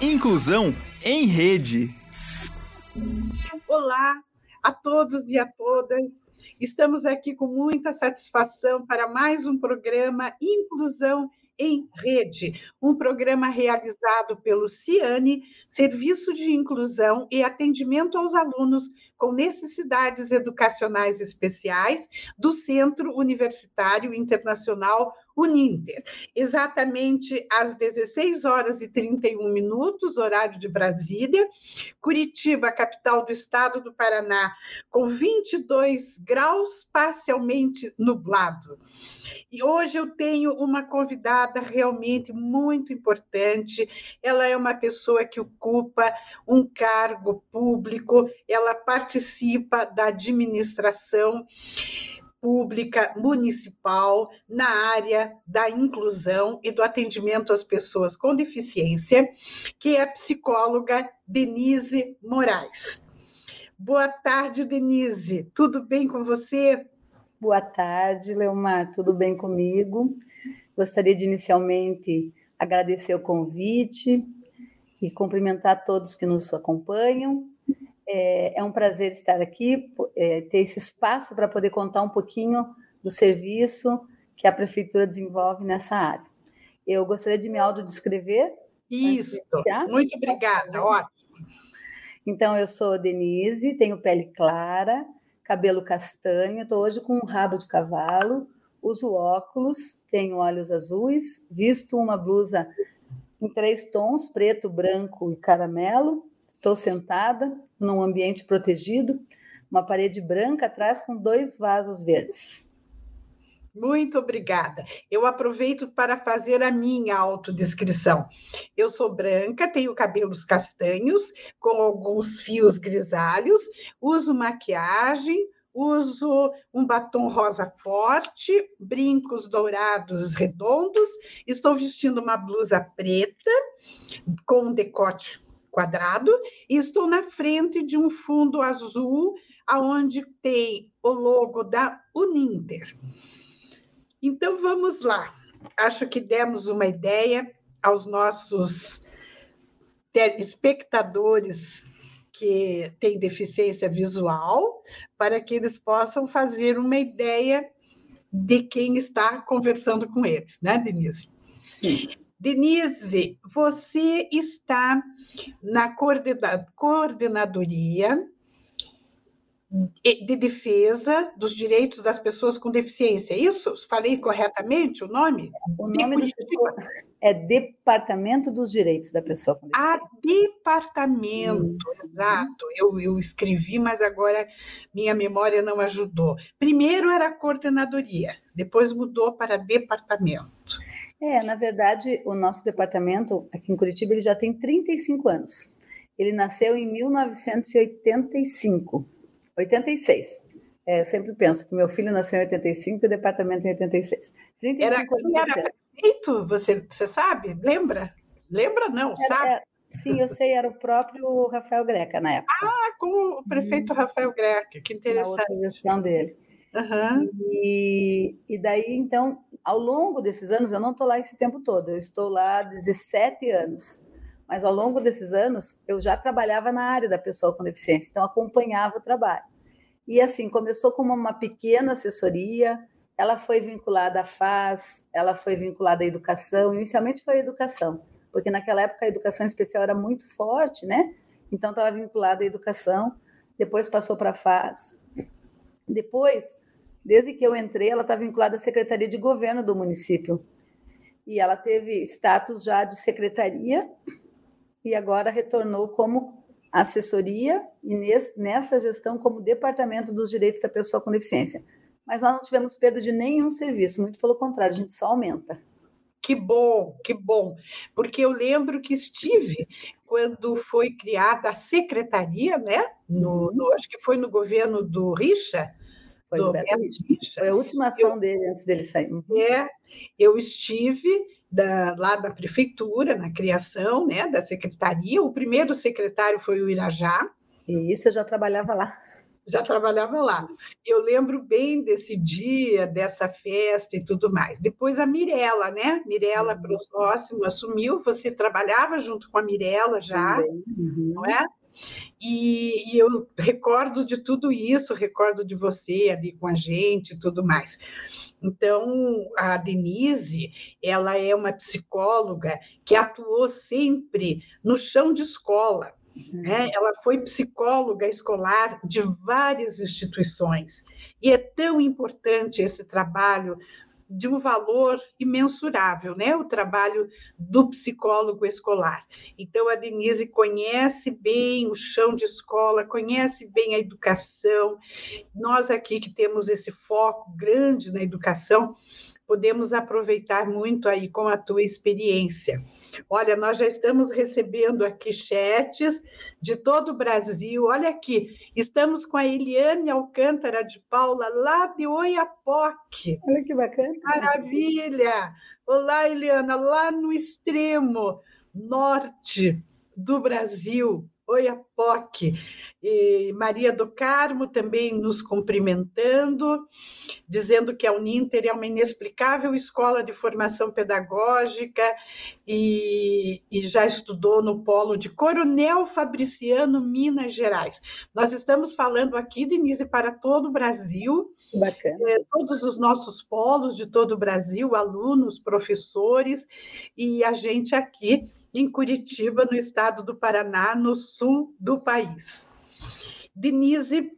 Inclusão em Rede. Olá a todos e a todas. Estamos aqui com muita satisfação para mais um programa Inclusão em Rede, um programa realizado pelo CIANE, Serviço de Inclusão e Atendimento aos Alunos com Necessidades Educacionais Especiais do Centro Universitário Internacional Uninter. Exatamente às 16 horas e 31 minutos, horário de Brasília. Curitiba, capital do estado do Paraná, com 22 graus, parcialmente nublado. E hoje eu tenho uma convidada realmente muito importante. Ela é uma pessoa que ocupa um cargo público, ela participa da administração pública municipal na área da inclusão e do atendimento às pessoas com deficiência, que é a psicóloga Denise Moraes. Boa tarde, Denise. Tudo bem com você? Boa tarde, Leomar. Tudo bem comigo? Gostaria de inicialmente agradecer o convite e cumprimentar todos que nos acompanham é, é um prazer estar aqui, é, ter esse espaço para poder contar um pouquinho do serviço que a prefeitura desenvolve nessa área. Eu gostaria de me autodescrever. Isso, muito obrigada, ótimo. Então, eu sou Denise, tenho pele clara, cabelo castanho, estou hoje com um rabo de cavalo, uso óculos, tenho olhos azuis, visto uma blusa em três tons, preto, branco e caramelo, Estou sentada num ambiente protegido, uma parede branca atrás com dois vasos verdes. Muito obrigada. Eu aproveito para fazer a minha autodescrição. Eu sou branca, tenho cabelos castanhos, com alguns fios grisalhos, uso maquiagem, uso um batom rosa forte, brincos dourados redondos, estou vestindo uma blusa preta com um decote quadrado e estou na frente de um fundo azul aonde tem o logo da Uninter. Então vamos lá. Acho que demos uma ideia aos nossos espectadores que têm deficiência visual, para que eles possam fazer uma ideia de quem está conversando com eles, né, Denise? Sim. Denise, você está na coordenadoria de defesa dos direitos das pessoas com deficiência. Isso? Falei corretamente o nome? O nome do setor é Departamento dos Direitos da Pessoa com ah, Deficiência. Ah, departamento, Isso. exato. Eu, eu escrevi, mas agora minha memória não ajudou. Primeiro era coordenadoria, depois mudou para departamento. É, na verdade, o nosso departamento aqui em Curitiba ele já tem 35 anos. Ele nasceu em 1985, 86. É, eu sempre penso que meu filho nasceu em 85 e o departamento em 86. 35 era, anos. Era prefeito, você, você sabe? Lembra? Lembra não, era, sabe? Era, sim, eu sei, era o próprio Rafael Greca na época. Ah, com o prefeito hum. Rafael Greca, que interessante. Na outra gestão dele. Uhum. E, e daí, então, ao longo desses anos, eu não estou lá esse tempo todo, eu estou lá 17 anos. Mas ao longo desses anos, eu já trabalhava na área da pessoa com deficiência, então acompanhava o trabalho. E assim, começou como uma pequena assessoria, ela foi vinculada à FAS, ela foi vinculada à educação, inicialmente foi a educação, porque naquela época a educação especial era muito forte, né? Então estava vinculada à educação, depois passou para a FAS, depois, desde que eu entrei, ela está vinculada à Secretaria de Governo do município. E ela teve status já de secretaria e agora retornou como assessoria e nessa gestão como Departamento dos Direitos da Pessoa com Deficiência. Mas nós não tivemos perda de nenhum serviço, muito pelo contrário, a gente só aumenta. Que bom, que bom, porque eu lembro que estive quando foi criada a secretaria, né? No, uhum. no, acho que foi no governo do Richa, foi, do Foi a última ação eu, dele antes dele sair. Uhum. É, eu estive da, lá da prefeitura, na criação né, da secretaria. O primeiro secretário foi o Irajá. E isso eu já trabalhava lá. já trabalhava lá. Eu lembro bem desse dia, dessa festa e tudo mais. Depois a Mirella, né? Mirella uhum. próximo assumiu, você trabalhava junto com a Mirella já, uhum. não é? E, e, eu recordo de tudo isso, recordo de você ali com a gente e tudo mais. Então, a Denise, ela é uma psicóloga que atuou sempre no chão de escola. Né? Uhum. Ela foi psicóloga escolar de várias instituições. E é tão importante esse trabalho de um valor imensurável, né? O trabalho do psicólogo escolar. Então, a Denise conhece bem o chão de escola, conhece bem a educação. Nós aqui que temos esse foco grande na educação, podemos aproveitar muito aí com a tua experiência. Olha, nós já estamos recebendo aqui chats de todo o Brasil. Olha aqui, estamos com a Eliane Alcântara de Paula, lá de Oiapoque. Olha que bacana. Maravilha! Olá, Eliana, lá no extremo norte do Brasil, Oiapoque. E Maria do Carmo também nos cumprimentando, dizendo que a Uninter é uma inexplicável escola de formação pedagógica e, e já estudou no polo de Coronel Fabriciano, Minas Gerais. Nós estamos falando aqui, Denise, para todo o Brasil. Bacana. É, todos os nossos polos de todo o Brasil, alunos, professores, e a gente aqui em Curitiba, no estado do Paraná, no sul do país. Denise,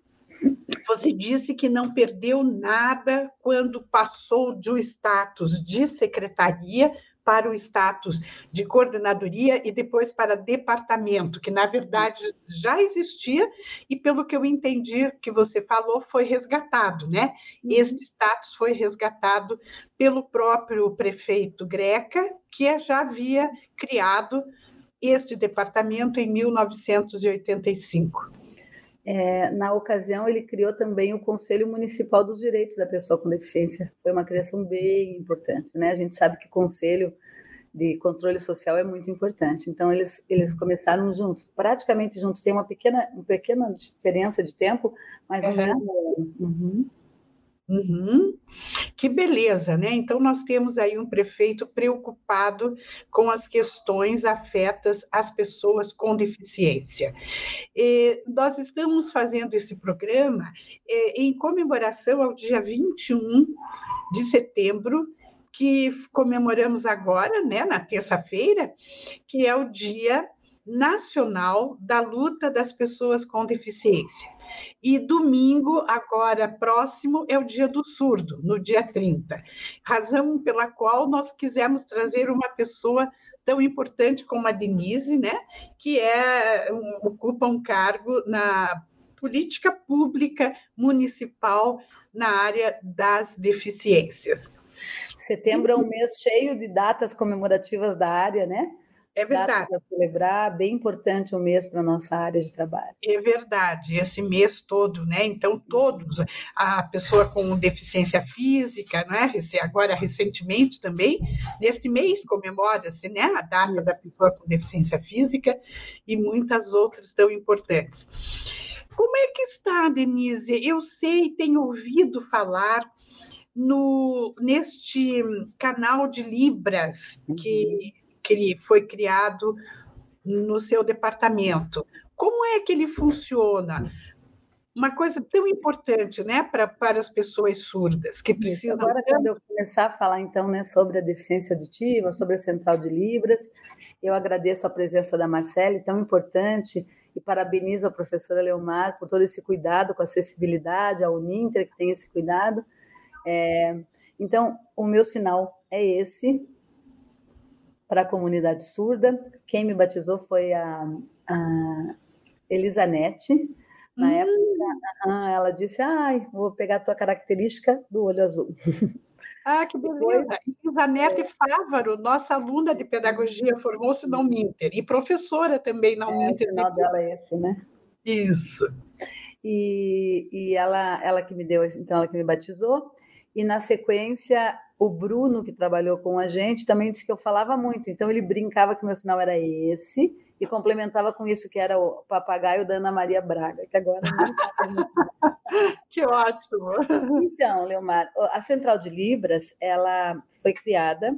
você disse que não perdeu nada quando passou de um status de secretaria para o status de coordenadoria e depois para departamento, que na verdade já existia e pelo que eu entendi que você falou foi resgatado, né? Uhum. Este status foi resgatado pelo próprio prefeito Greca, que já havia criado este departamento em 1985. É, na ocasião, ele criou também o Conselho Municipal dos Direitos da Pessoa com Deficiência. Foi uma criação bem importante, né? A gente sabe que o Conselho de Controle Social é muito importante. Então, eles, eles começaram juntos, praticamente juntos. Tem uma pequena, uma pequena diferença de tempo, mas no mesmo ano. Uhum. Uhum. Que beleza, né? Então, nós temos aí um prefeito preocupado com as questões afetas às pessoas com deficiência. E nós estamos fazendo esse programa é, em comemoração ao dia 21 de setembro, que comemoramos agora, né, na terça-feira, que é o Dia Nacional da Luta das Pessoas com Deficiência. E domingo, agora próximo, é o dia do surdo, no dia 30. Razão pela qual nós quisemos trazer uma pessoa tão importante como a Denise, né, que é, um, ocupa um cargo na política pública municipal na área das deficiências. Setembro é um mês cheio de datas comemorativas da área, né? É verdade. Datas a celebrar, bem importante o um mês para a nossa área de trabalho. É verdade, esse mês todo, né? Então, todos, a pessoa com deficiência física, né? Agora, recentemente também, neste mês comemora-se né? a data da pessoa com deficiência física e muitas outras tão importantes. Como é que está, Denise? Eu sei, tenho ouvido falar no, neste canal de Libras que, que foi criado no seu departamento. Como é que ele funciona? Uma coisa tão importante, né, para, para as pessoas surdas que precisam. Isso. Agora, quando eu começar a falar então, né, sobre a deficiência auditiva, sobre a central de Libras, eu agradeço a presença da Marcele, tão importante, e parabenizo a professora Leomar por todo esse cuidado com a acessibilidade, a Uninter que tem esse cuidado. É, então, o meu sinal é esse para a comunidade surda. Quem me batizou foi a, a Elisanete. Na hum. época, ela disse: Ai, vou pegar a tua característica do olho azul. Ah, que beleza! Elisanete é... Fávaro, nossa aluna de pedagogia, formou-se na Uninter e professora também na Uninter. É, o sinal dela é esse, né? Isso. E, e ela, ela que me deu, então ela que me batizou e na sequência o Bruno, que trabalhou com a gente, também disse que eu falava muito, então ele brincava que meu sinal era esse, e complementava com isso que era o papagaio da Ana Maria Braga, que agora não está Que ótimo! Então, Leomar, a Central de Libras, ela foi criada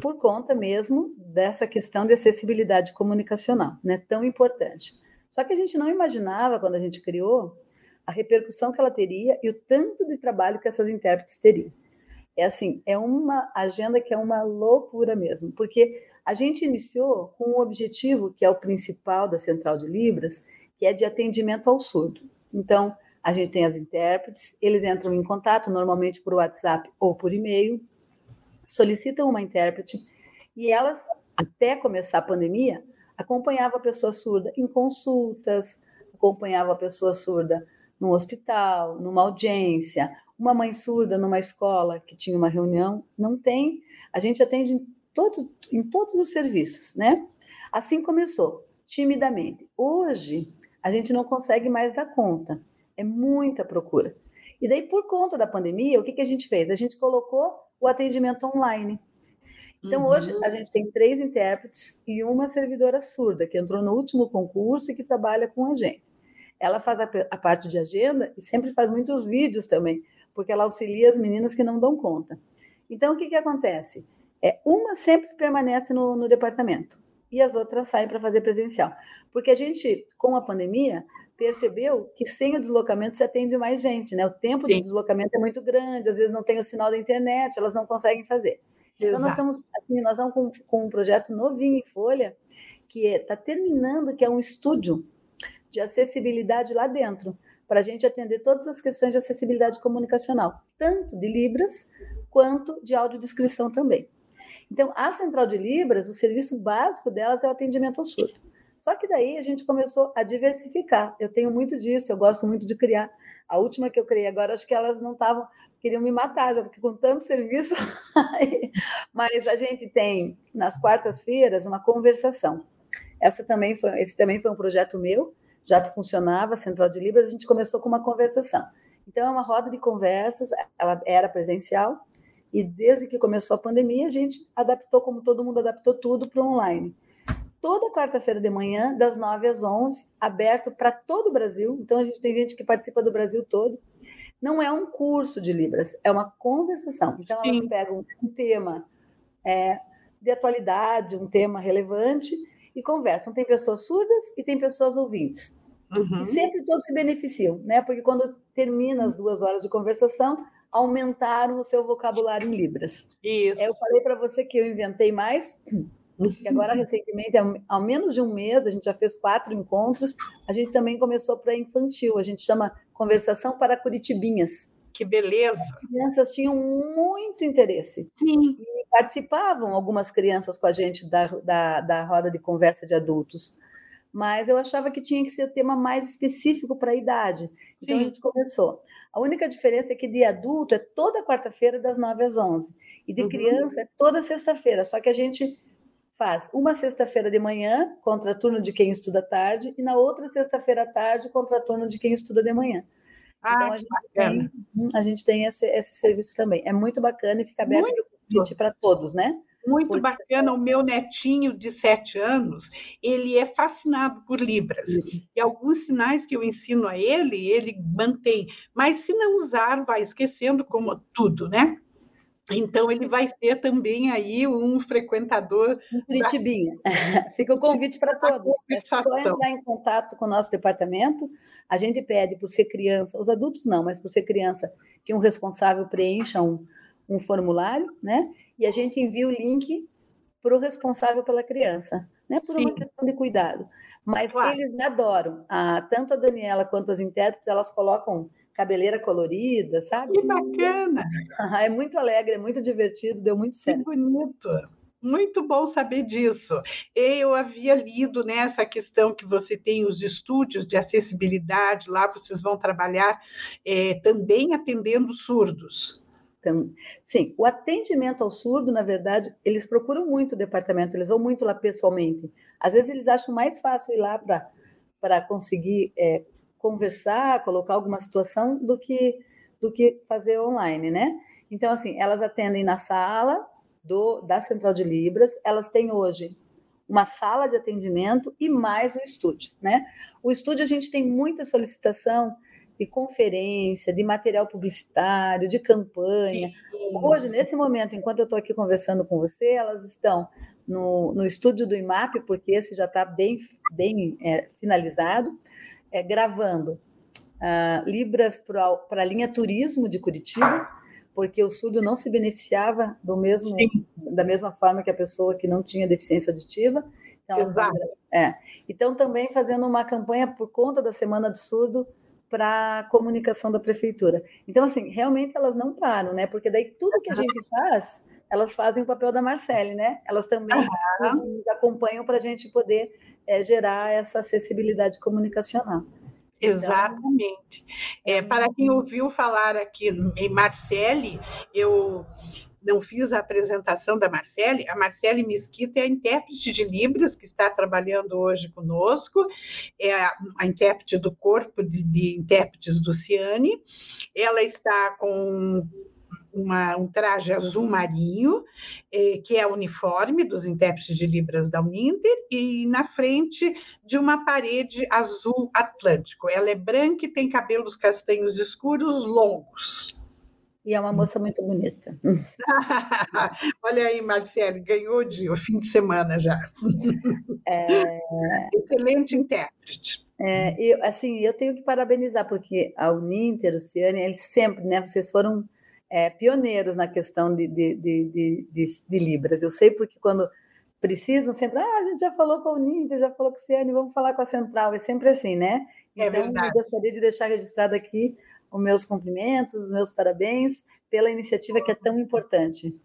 por conta mesmo dessa questão de acessibilidade comunicacional, né, tão importante. Só que a gente não imaginava, quando a gente criou, a repercussão que ela teria e o tanto de trabalho que essas intérpretes teriam. É assim, é uma agenda que é uma loucura mesmo, porque a gente iniciou com um objetivo que é o principal da Central de Libras, que é de atendimento ao surdo. Então, a gente tem as intérpretes, eles entram em contato normalmente por WhatsApp ou por e-mail, solicitam uma intérprete e elas, até começar a pandemia, acompanhavam a pessoa surda em consultas, acompanhavam a pessoa surda no hospital, numa audiência, uma mãe surda numa escola que tinha uma reunião, não tem. A gente atende em, todo, em todos os serviços, né? Assim começou, timidamente. Hoje, a gente não consegue mais dar conta. É muita procura. E daí, por conta da pandemia, o que, que a gente fez? A gente colocou o atendimento online. Então, uhum. hoje, a gente tem três intérpretes e uma servidora surda, que entrou no último concurso e que trabalha com a gente. Ela faz a, a parte de agenda e sempre faz muitos vídeos também, porque ela auxilia as meninas que não dão conta. Então, o que, que acontece? É, uma sempre permanece no, no departamento e as outras saem para fazer presencial. Porque a gente, com a pandemia, percebeu que sem o deslocamento se atende mais gente, né? O tempo Sim. de deslocamento é muito grande, às vezes não tem o sinal da internet, elas não conseguem fazer. Exato. Então nós estamos assim, nós vamos com, com um projeto novinho em folha que está é, terminando, que é um estúdio de acessibilidade lá dentro, para a gente atender todas as questões de acessibilidade comunicacional, tanto de Libras quanto de audiodescrição também. Então, a Central de Libras, o serviço básico delas é o atendimento ao surdo. Só que daí a gente começou a diversificar. Eu tenho muito disso, eu gosto muito de criar. A última que eu criei agora, acho que elas não estavam, queriam me matar, porque com tanto serviço. Mas a gente tem nas quartas-feiras uma conversação. Essa também foi, esse também foi um projeto meu, já funcionava, Central de Libras, a gente começou com uma conversação. Então, é uma roda de conversas, ela era presencial, e desde que começou a pandemia, a gente adaptou, como todo mundo adaptou tudo para online toda quarta-feira de manhã, das 9 às 11, aberto para todo o Brasil. Então, a gente tem gente que participa do Brasil todo. Não é um curso de Libras, é uma conversação. Então, Sim. elas pegam um tema é, de atualidade, um tema relevante e conversam. Tem pessoas surdas e tem pessoas ouvintes. Uhum. E sempre todos se beneficiam, né? Porque quando termina as duas horas de conversação, aumentaram o seu vocabulário em Libras. Isso. Eu falei para você que eu inventei mais e agora, recentemente, há menos de um mês, a gente já fez quatro encontros, a gente também começou para infantil, a gente chama Conversação para Curitibinhas. Que beleza! As crianças tinham muito interesse. Sim. E participavam algumas crianças com a gente da, da, da roda de conversa de adultos. Mas eu achava que tinha que ser o tema mais específico para a idade. Então Sim. a gente começou. A única diferença é que de adulto é toda quarta-feira, das 9 às 11. E de uhum. criança é toda sexta-feira. Só que a gente faz uma sexta-feira de manhã, contraturno de quem estuda tarde, e na outra sexta-feira à tarde, contraturno de quem estuda de manhã. Ah, então a gente, tem, uhum, a gente tem esse, esse serviço também. É muito bacana e fica aberto para todos, né? Muito Porque bacana. O meu netinho de sete anos, ele é fascinado por Libras. Isso. E alguns sinais que eu ensino a ele, ele mantém. Mas se não usar, vai esquecendo como tudo, né? Então, ele vai ser também aí um frequentador. Um Curitibinha. Da... Fica o convite para todos. É só entrar em contato com o nosso departamento. A gente pede, por ser criança, os adultos não, mas por ser criança, que um responsável preencha um, um formulário, né? E a gente envia o link para o responsável pela criança, né? Por Sim. uma questão de cuidado. Mas claro. eles adoram. Ah, tanto a Daniela quanto as intérpretes, elas colocam cabeleira colorida, sabe? Que bacana! É muito alegre, é muito divertido, deu muito certo. Que bonito! Muito bom saber disso. Eu havia lido nessa questão que você tem os estúdios de acessibilidade, lá vocês vão trabalhar é, também atendendo surdos. Então, sim, o atendimento ao surdo, na verdade, eles procuram muito o departamento, eles vão muito lá pessoalmente. Às vezes eles acham mais fácil ir lá para conseguir é, conversar, colocar alguma situação do que do que fazer online, né? Então assim, elas atendem na sala do da Central de Libras, elas têm hoje uma sala de atendimento e mais o estúdio, né? O estúdio a gente tem muita solicitação de conferência, de material publicitário, de campanha. Sim. Hoje, nesse momento, enquanto eu estou aqui conversando com você, elas estão no, no estúdio do IMAP, porque esse já está bem, bem é, finalizado, é, gravando uh, Libras para a linha Turismo de Curitiba, porque o surdo não se beneficiava do mesmo, da mesma forma que a pessoa que não tinha deficiência auditiva. Então, Exato. É. Então, também fazendo uma campanha por conta da Semana do Surdo para a comunicação da prefeitura. Então, assim, realmente elas não param, né? Porque daí tudo que a gente faz, elas fazem o papel da Marcele, né? Elas também uhum. nos acompanham para a gente poder é, gerar essa acessibilidade comunicacional. Então, Exatamente. É, para quem ouviu falar aqui em Marcele, eu não fiz a apresentação da Marcele. A Marcele Mesquita é a intérprete de Libras que está trabalhando hoje conosco, é a, a intérprete do corpo de, de intérpretes do Ciane. Ela está com uma, um traje azul marinho, eh, que é o uniforme dos intérpretes de Libras da Uninter, e na frente de uma parede azul atlântico. Ela é branca e tem cabelos castanhos escuros longos. E é uma moça muito bonita. Olha aí, Marcele, ganhou de o fim de semana já. É... Excelente intérprete. É, eu, assim, eu tenho que parabenizar, porque a Uninter, o Ciane, eles sempre, né, vocês foram é, pioneiros na questão de, de, de, de, Libras. Eu sei porque quando precisam, sempre, ah, a gente já falou com a Uninter, já falou com o Ciane, vamos falar com a Central, é sempre assim, né? É então, verdade. eu gostaria de deixar registrado aqui os meus cumprimentos, os meus parabéns pela iniciativa que é tão importante.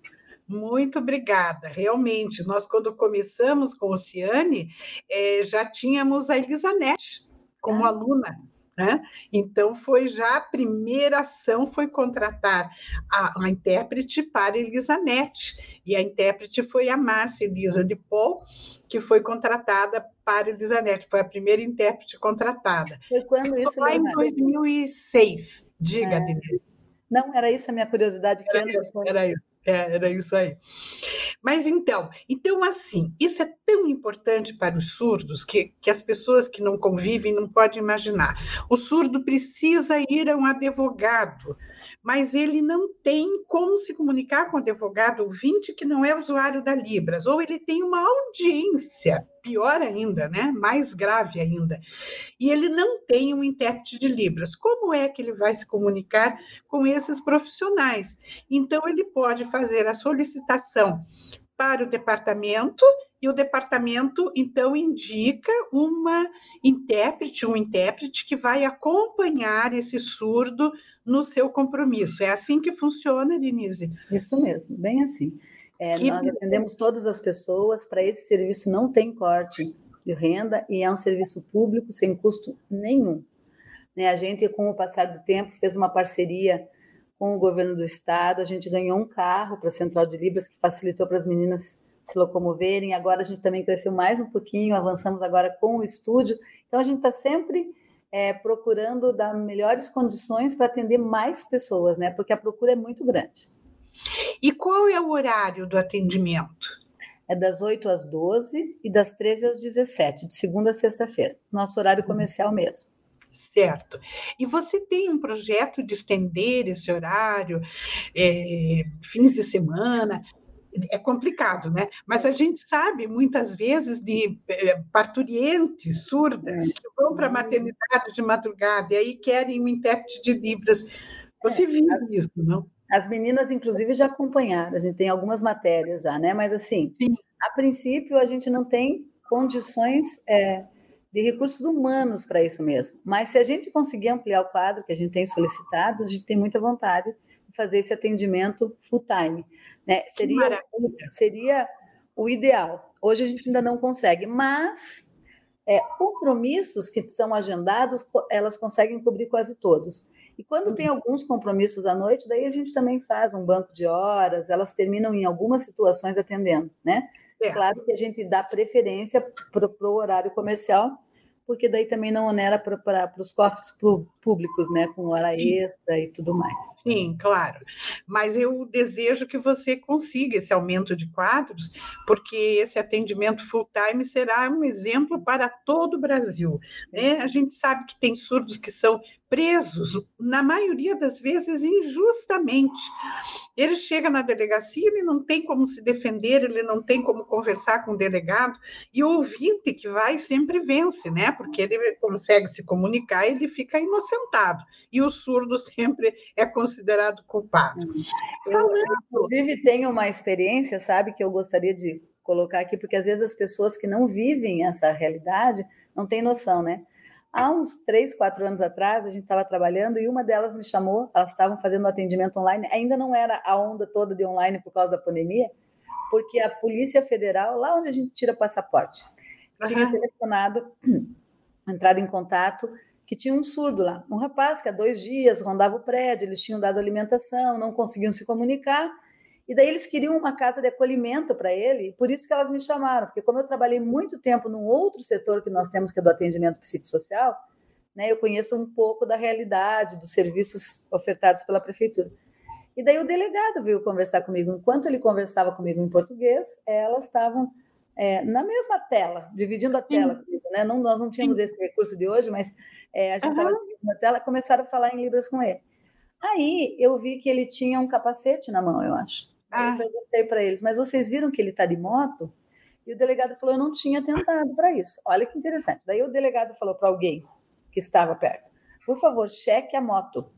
Muito obrigada. Realmente, nós, quando começamos com o Ciane, é, já tínhamos a Elisanete como ah. aluna. Né? Então, foi já a primeira ação foi contratar a, a intérprete para Elisanete, e a intérprete foi a Márcia Elisa de Paul, que foi contratada para Elisanete, foi a primeira intérprete contratada. Foi quando isso? Foi em 2006, diga, é. Denise. Não, era isso a minha curiosidade. Era, isso, era isso, é, era isso aí. Mas então, então assim, isso é tão importante para os surdos que, que as pessoas que não convivem não podem imaginar. O surdo precisa ir a um advogado mas ele não tem como se comunicar com o advogado ouvinte que não é usuário da Libras, ou ele tem uma audiência, pior ainda, né? mais grave ainda, e ele não tem um intérprete de Libras. Como é que ele vai se comunicar com esses profissionais? Então, ele pode fazer a solicitação para o departamento e o departamento então indica uma intérprete, um intérprete que vai acompanhar esse surdo no seu compromisso. É assim que funciona, Denise? Isso mesmo, bem assim. É, nós atendemos todas as pessoas, para esse serviço não tem corte de renda e é um serviço público sem custo nenhum. Né, a gente, com o passar do tempo, fez uma parceria com o governo do estado, a gente ganhou um carro para a Central de Libras que facilitou para as meninas se locomoverem. Agora a gente também cresceu mais um pouquinho, avançamos agora com o estúdio. Então a gente está sempre é, procurando dar melhores condições para atender mais pessoas, né? Porque a procura é muito grande. E qual é o horário do atendimento? É das 8 às 12 e das 13 às 17, de segunda a sexta-feira. Nosso horário uhum. comercial mesmo. Certo. E você tem um projeto de estender esse horário, é, fins de semana? é complicado, né? Mas a gente sabe muitas vezes de é, parturientes surdas é. que vão para a maternidade de madrugada e aí querem um intérprete de Libras. Você é, viu isso, não? As meninas, inclusive, já acompanharam, a gente tem algumas matérias já, né? Mas assim, Sim. a princípio a gente não tem condições é, de recursos humanos para isso mesmo. Mas se a gente conseguir ampliar o quadro que a gente tem solicitado, a gente tem muita vontade de fazer esse atendimento full time. Né? Seria, seria o ideal. Hoje a gente ainda não consegue, mas é, compromissos que são agendados, elas conseguem cobrir quase todos. E quando tem uhum. alguns compromissos à noite, daí a gente também faz um banco de horas, elas terminam em algumas situações atendendo, né? É. Claro que a gente dá preferência para o horário comercial, porque daí também não onera para os cofres públicos, né, com hora Sim. extra e tudo mais. Sim, claro. Mas eu desejo que você consiga esse aumento de quadros, porque esse atendimento full time será um exemplo para todo o Brasil. Né? A gente sabe que tem surdos que são presos, na maioria das vezes, injustamente. Ele chega na delegacia, ele não tem como se defender, ele não tem como conversar com o delegado, e o ouvinte que vai sempre vence, né? Porque ele consegue se comunicar, ele fica inocentado, e o surdo sempre é considerado culpado. Eu, inclusive, tenho uma experiência, sabe, que eu gostaria de colocar aqui, porque às vezes as pessoas que não vivem essa realidade não têm noção, né? Há uns três, quatro anos atrás, a gente estava trabalhando e uma delas me chamou, elas estavam fazendo atendimento online, ainda não era a onda toda de online por causa da pandemia, porque a Polícia Federal, lá onde a gente tira passaporte, uhum. tinha telefonado, entrado em contato, que tinha um surdo lá. Um rapaz que há dois dias rondava o prédio, eles tinham dado alimentação, não conseguiam se comunicar, e daí eles queriam uma casa de acolhimento para ele, por isso que elas me chamaram, porque como eu trabalhei muito tempo num outro setor que nós temos, que é do atendimento psicossocial, né, eu conheço um pouco da realidade dos serviços ofertados pela prefeitura. E daí o delegado veio conversar comigo. Enquanto ele conversava comigo em português, elas estavam é, na mesma tela, dividindo a tela comigo. Né? Não, nós não tínhamos esse recurso de hoje, mas é, a gente estava uhum. dividindo a tela e começaram a falar em Libras com ele. Aí eu vi que ele tinha um capacete na mão, eu acho. Ah. Eu perguntei para eles, mas vocês viram que ele está de moto? E o delegado falou, eu não tinha tentado para isso. Olha que interessante. Daí o delegado falou para alguém que estava perto, por favor, cheque a moto.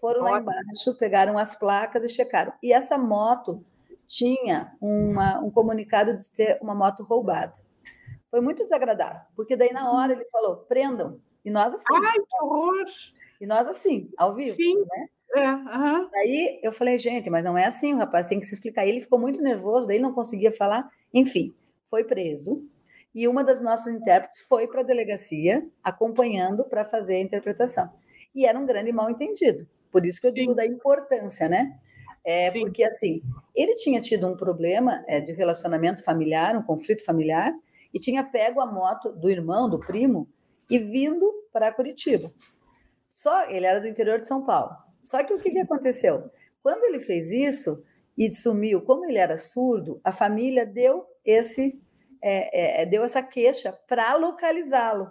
Foram lá embaixo, pegaram as placas e checaram. E essa moto tinha uma, um comunicado de ser uma moto roubada. Foi muito desagradável, porque daí na hora ele falou, prendam. E nós assim. Ai, que horror! E nós assim, ao vivo, Sim. né? É, uhum. Aí eu falei, gente, mas não é assim, o rapaz tem que se explicar. Ele ficou muito nervoso, daí não conseguia falar. Enfim, foi preso. E uma das nossas intérpretes foi para a delegacia, acompanhando para fazer a interpretação. E era um grande mal entendido. Por isso que eu digo Sim. da importância, né? É, porque, assim, ele tinha tido um problema é, de relacionamento familiar, um conflito familiar, e tinha pego a moto do irmão, do primo, e vindo para Curitiba. Só ele era do interior de São Paulo. Só que o que, que aconteceu? Quando ele fez isso e sumiu, como ele era surdo, a família deu esse é, é, deu essa queixa para localizá-lo.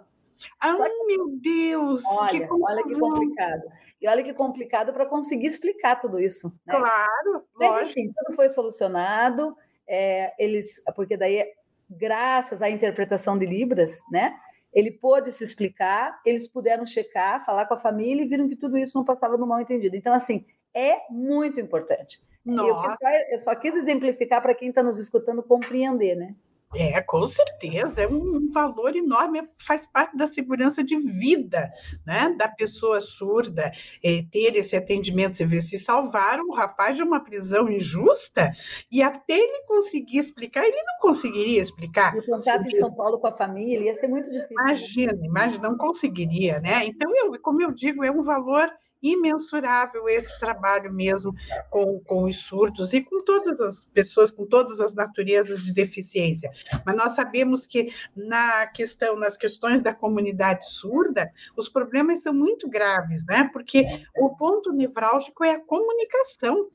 Ah, que, meu Deus! Olha, que olha que complicado. E olha que complicado para conseguir explicar tudo isso. Né? Claro, Mas, lógico. enfim, tudo foi solucionado. É, eles, porque daí, graças à interpretação de Libras, né? Ele pôde se explicar, eles puderam checar, falar com a família e viram que tudo isso não passava no mal entendido. Então, assim, é muito importante. Eu só, eu só quis exemplificar para quem está nos escutando compreender, né? É, com certeza, é um valor enorme, faz parte da segurança de vida né, da pessoa surda, é, ter esse atendimento. Você vê, se salvaram o rapaz de uma prisão injusta e até ele conseguir explicar, ele não conseguiria explicar. E o contato em São Paulo com a família ia ser muito difícil. Né? Imagina, imagina, não conseguiria, né? Então, eu, como eu digo, é um valor imensurável esse trabalho mesmo com, com os surdos e com todas as pessoas, com todas as naturezas de deficiência. Mas nós sabemos que na questão, nas questões da comunidade surda, os problemas são muito graves, né? Porque o ponto nevrálgico é a comunicação.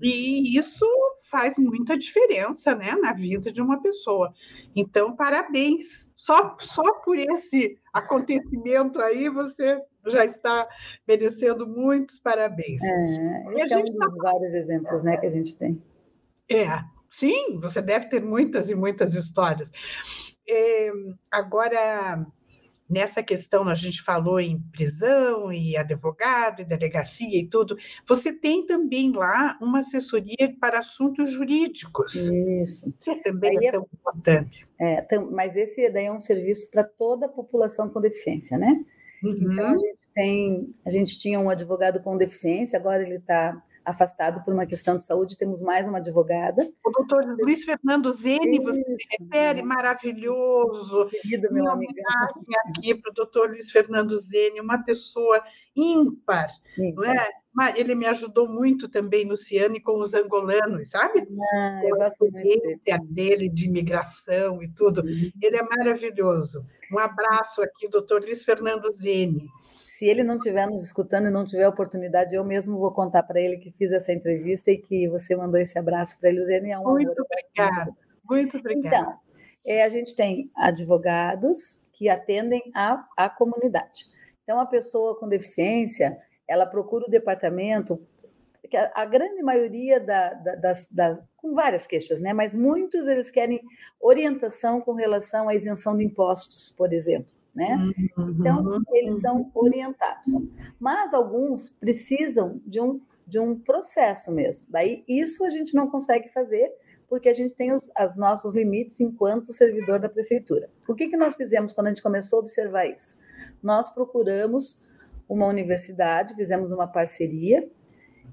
E isso faz muita diferença né, na vida de uma pessoa. Então, parabéns. Só, só por esse acontecimento aí, você já está merecendo muitos parabéns. É, esse é um dos tá... vários exemplos né, que a gente tem. É, sim, você deve ter muitas e muitas histórias. É, agora, nessa questão, a gente falou em prisão e advogado e delegacia e tudo. Você tem também lá uma assessoria para assuntos jurídicos. Isso. Que também é, é tão importante. É, mas esse daí é um serviço para toda a população com deficiência, né? Uhum. Então, a gente, tem, a gente tinha um advogado com deficiência, agora ele está afastado por uma questão de saúde, temos mais uma advogada. O doutor Luiz Fernando Zene, você se refere, maravilhoso. Querido, meu amigo. aqui para o doutor Luiz Fernando Zene, uma pessoa ímpar, não é? ele me ajudou muito também, Luciane, com os angolanos, sabe? Ah, eu gosto muito dele de imigração e tudo. Uhum. Ele é maravilhoso. Um abraço aqui, doutor Luiz Fernando Zene. Se ele não estiver nos escutando e não tiver oportunidade, eu mesmo vou contar para ele que fiz essa entrevista e que você mandou esse abraço para ele. É um Muito obrigada. Muito obrigada. Então, é, a gente tem advogados que atendem a, a comunidade. Então, a pessoa com deficiência, ela procura o departamento, que a, a grande maioria da, da, das, das, com várias queixas, né? Mas muitos eles querem orientação com relação à isenção de impostos, por exemplo. Né? Então, uhum. eles são orientados. Mas alguns precisam de um, de um processo mesmo. Daí, isso a gente não consegue fazer porque a gente tem os as nossos limites enquanto servidor da prefeitura. O que, que nós fizemos quando a gente começou a observar isso? Nós procuramos uma universidade, fizemos uma parceria,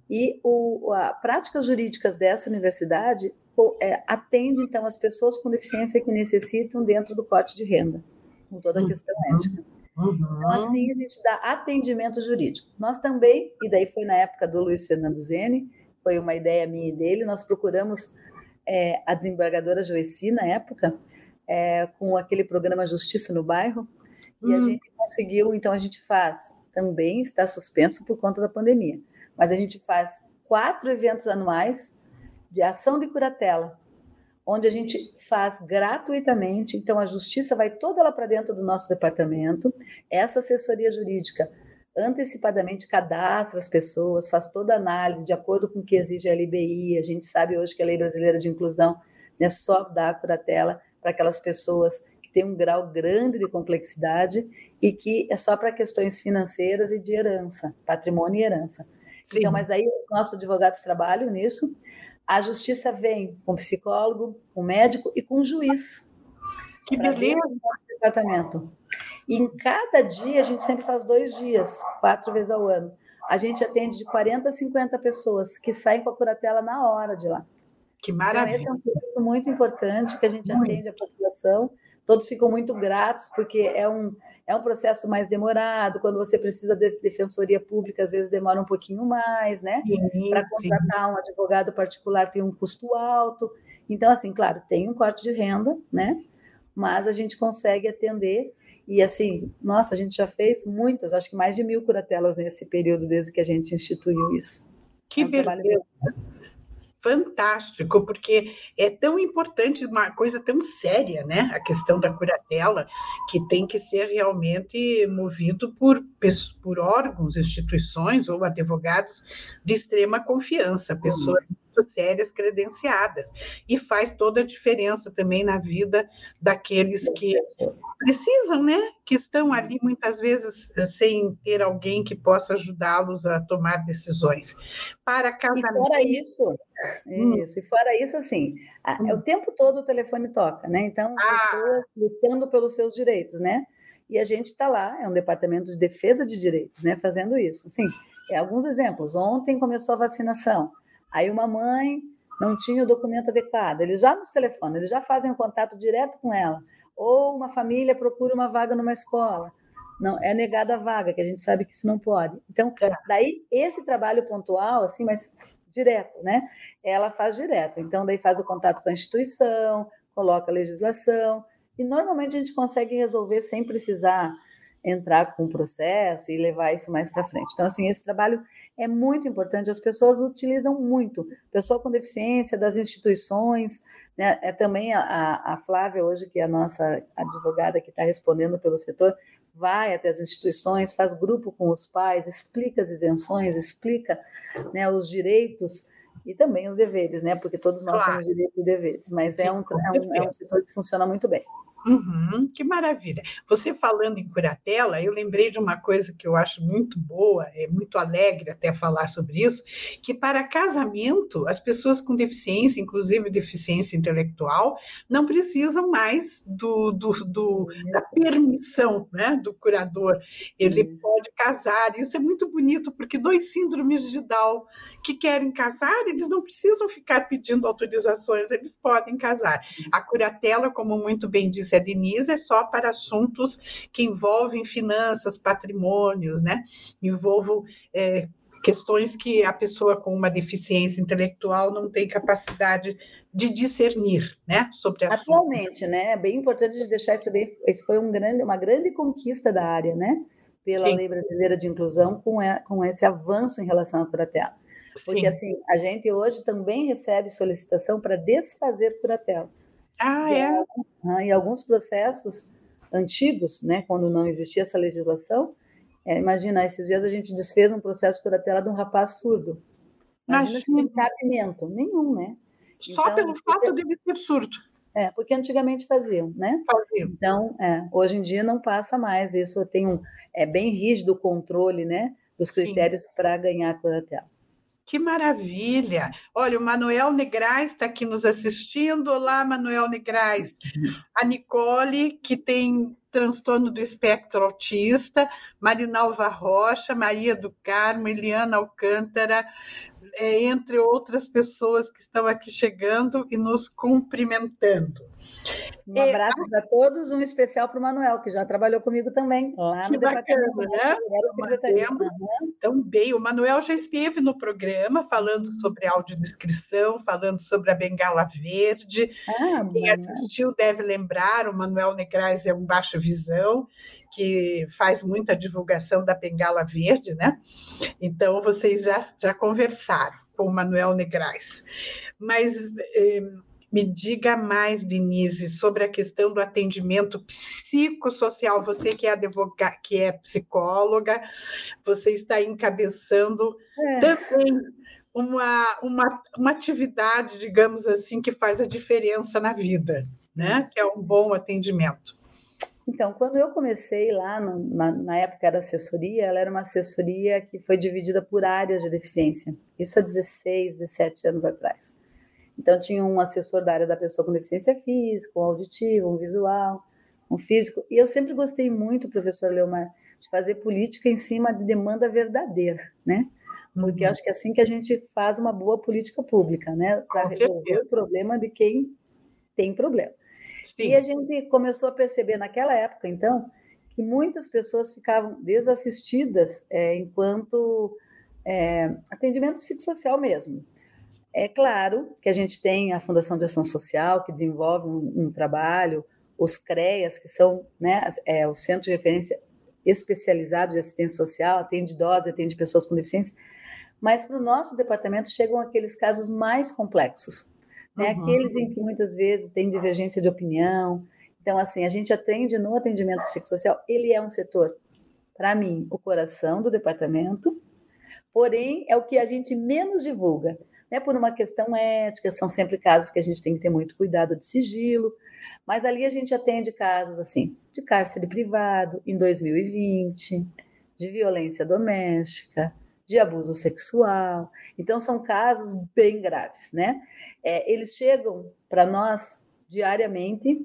e o, a práticas jurídicas dessa universidade é, atende, então, as pessoas com deficiência que necessitam dentro do corte de renda, com toda a questão uhum. ética. Uhum. Então, assim, a gente dá atendimento jurídico. Nós também, e daí foi na época do Luiz Fernando Zene, foi uma ideia minha e dele, nós procuramos é, a desembargadora Joeci, na época, é, com aquele programa Justiça no Bairro, e a hum. gente conseguiu, então a gente faz, também está suspenso por conta da pandemia, mas a gente faz quatro eventos anuais de ação de curatela, onde a gente faz gratuitamente, então a justiça vai toda lá para dentro do nosso departamento, essa assessoria jurídica antecipadamente cadastra as pessoas, faz toda a análise de acordo com o que exige a LBI. A gente sabe hoje que a Lei Brasileira de Inclusão né, só dá a curatela para aquelas pessoas que têm um grau grande de complexidade e que é só para questões financeiras e de herança, patrimônio e herança. Sim. Então, mas aí os nossos advogados trabalham nisso. A justiça vem com psicólogo, com médico e com juiz. Que beleza! Nosso departamento. E em cada dia, a gente sempre faz dois dias, quatro vezes ao ano. A gente atende de 40 a 50 pessoas que saem com a curatela na hora de lá. Que maravilha! Então, esse é um serviço muito importante que a gente muito. atende a população. Todos ficam muito gratos, porque é um, é um processo mais demorado. Quando você precisa de defensoria pública, às vezes demora um pouquinho mais, né? Para contratar sim. um advogado particular tem um custo alto. Então, assim, claro, tem um corte de renda, né? Mas a gente consegue atender e assim, nossa, a gente já fez muitas, acho que mais de mil curatelas nesse período desde que a gente instituiu isso. Que é um beleza! Fantástico, porque é tão importante, uma coisa tão séria, né? A questão da curatela, que tem que ser realmente movido por, por órgãos, instituições ou advogados de extrema confiança, pessoas sérias, credenciadas, e faz toda a diferença também na vida daqueles que precisam, né? Que estão ali muitas vezes eh, sem ter alguém que possa ajudá-los a tomar decisões. Para casamento. E fora isso, hum. isso, e fora isso, assim, hum. o tempo todo o telefone toca, né? Então, ah. pessoas lutando pelos seus direitos, né? E a gente está lá, é um departamento de defesa de direitos, né? Fazendo isso. Assim, é, alguns exemplos. Ontem começou a vacinação. Aí uma mãe não tinha o documento adequado, eles já nos telefonam, eles já fazem o um contato direto com ela. Ou uma família procura uma vaga numa escola. Não, é negada a vaga, que a gente sabe que isso não pode. Então, é. daí esse trabalho pontual, assim, mas direto, né? Ela faz direto. Então, daí faz o contato com a instituição, coloca a legislação, e normalmente a gente consegue resolver sem precisar entrar com o processo e levar isso mais para frente. Então, assim, esse trabalho é muito importante, as pessoas utilizam muito. Pessoa com deficiência, das instituições, né? é também a, a Flávia, hoje, que é a nossa advogada que está respondendo pelo setor, vai até as instituições, faz grupo com os pais, explica as isenções, explica né, os direitos e também os deveres, né? Porque todos nós claro. temos direitos e deveres, mas é, um, é, um, é um setor que funciona muito bem. Uhum, que maravilha. Você falando em curatela, eu lembrei de uma coisa que eu acho muito boa, é muito alegre até falar sobre isso, que para casamento, as pessoas com deficiência, inclusive deficiência intelectual, não precisam mais do, do, do da permissão né, do curador. Ele isso. pode casar. Isso é muito bonito, porque dois síndromes de Down que querem casar, eles não precisam ficar pedindo autorizações, eles podem casar. A curatela, como muito bem disse, disse a Denise, é só para assuntos que envolvem finanças, patrimônios, né? Envolvam é, questões que a pessoa com uma deficiência intelectual não tem capacidade de discernir, né, sobre a Atualmente, né, é bem importante de deixar isso bem, isso foi um grande, uma grande conquista da área, né, pela Sim. Lei Brasileira de Inclusão com, com esse avanço em relação à curatela. Porque, Sim. assim, a gente hoje também recebe solicitação para desfazer curatela. Ah, é? Em alguns processos antigos, né, quando não existia essa legislação, é, imagina, esses dias a gente desfez um processo de curatela de um rapaz surdo. Imagina, imagina. sem cabimento nenhum, né? Só então, pelo fato porque... de ele ser surdo. É, porque antigamente faziam, né? Faziam. Então, é, hoje em dia não passa mais. Isso tem um é bem rígido o controle, né, dos critérios para ganhar a curatela. Que maravilha! Olha, o Manuel Negrais está aqui nos assistindo. Olá, Manuel Negrais. A Nicole, que tem transtorno do espectro autista, Marinalva Rocha, Maria do Carmo, Eliana Alcântara, é, entre outras pessoas que estão aqui chegando e nos cumprimentando. Um é, abraço para todos, um especial para o Manuel, que já trabalhou comigo também, lá que no bacana, departamento. Né? Então, bem, o Manuel já esteve no programa falando sobre audiodescrição, falando sobre a bengala verde. Ah, Quem assistiu deve lembrar, o Manuel Negrais é um baixa visão, que faz muita divulgação da bengala verde, né? Então, vocês já, já conversaram com o Manuel Negrais. Mas... Eh, me diga mais, Denise, sobre a questão do atendimento psicossocial. Você que é advogada, que é psicóloga, você está encabeçando é. também uma, uma, uma atividade, digamos assim, que faz a diferença na vida, né? Que é um bom atendimento. Então, quando eu comecei lá, na, na, época da assessoria, ela era uma assessoria que foi dividida por áreas de deficiência. Isso há 16, 17 anos atrás. Então, tinha um assessor da área da pessoa com deficiência física, um auditivo, um visual, um físico. E eu sempre gostei muito, professor Leomar, de fazer política em cima de demanda verdadeira, né? Porque uhum. acho que é assim que a gente faz uma boa política pública, né? Para resolver certeza. o problema de quem tem problema. Sim. E a gente começou a perceber naquela época, então, que muitas pessoas ficavam desassistidas é, enquanto é, atendimento psicossocial mesmo. É claro que a gente tem a Fundação de Ação Social, que desenvolve um, um trabalho, os CREAS, que são né, é, o Centro de Referência Especializado de Assistência Social, atende idosos, atende pessoas com deficiência, mas para o nosso departamento chegam aqueles casos mais complexos, né? Uhum. aqueles em que muitas vezes tem divergência de opinião. Então, assim, a gente atende no atendimento psicossocial, ele é um setor, para mim, o coração do departamento, porém, é o que a gente menos divulga né, por uma questão ética, são sempre casos que a gente tem que ter muito cuidado de sigilo, mas ali a gente atende casos assim, de cárcere privado em 2020, de violência doméstica, de abuso sexual. Então, são casos bem graves, né? É, eles chegam para nós diariamente,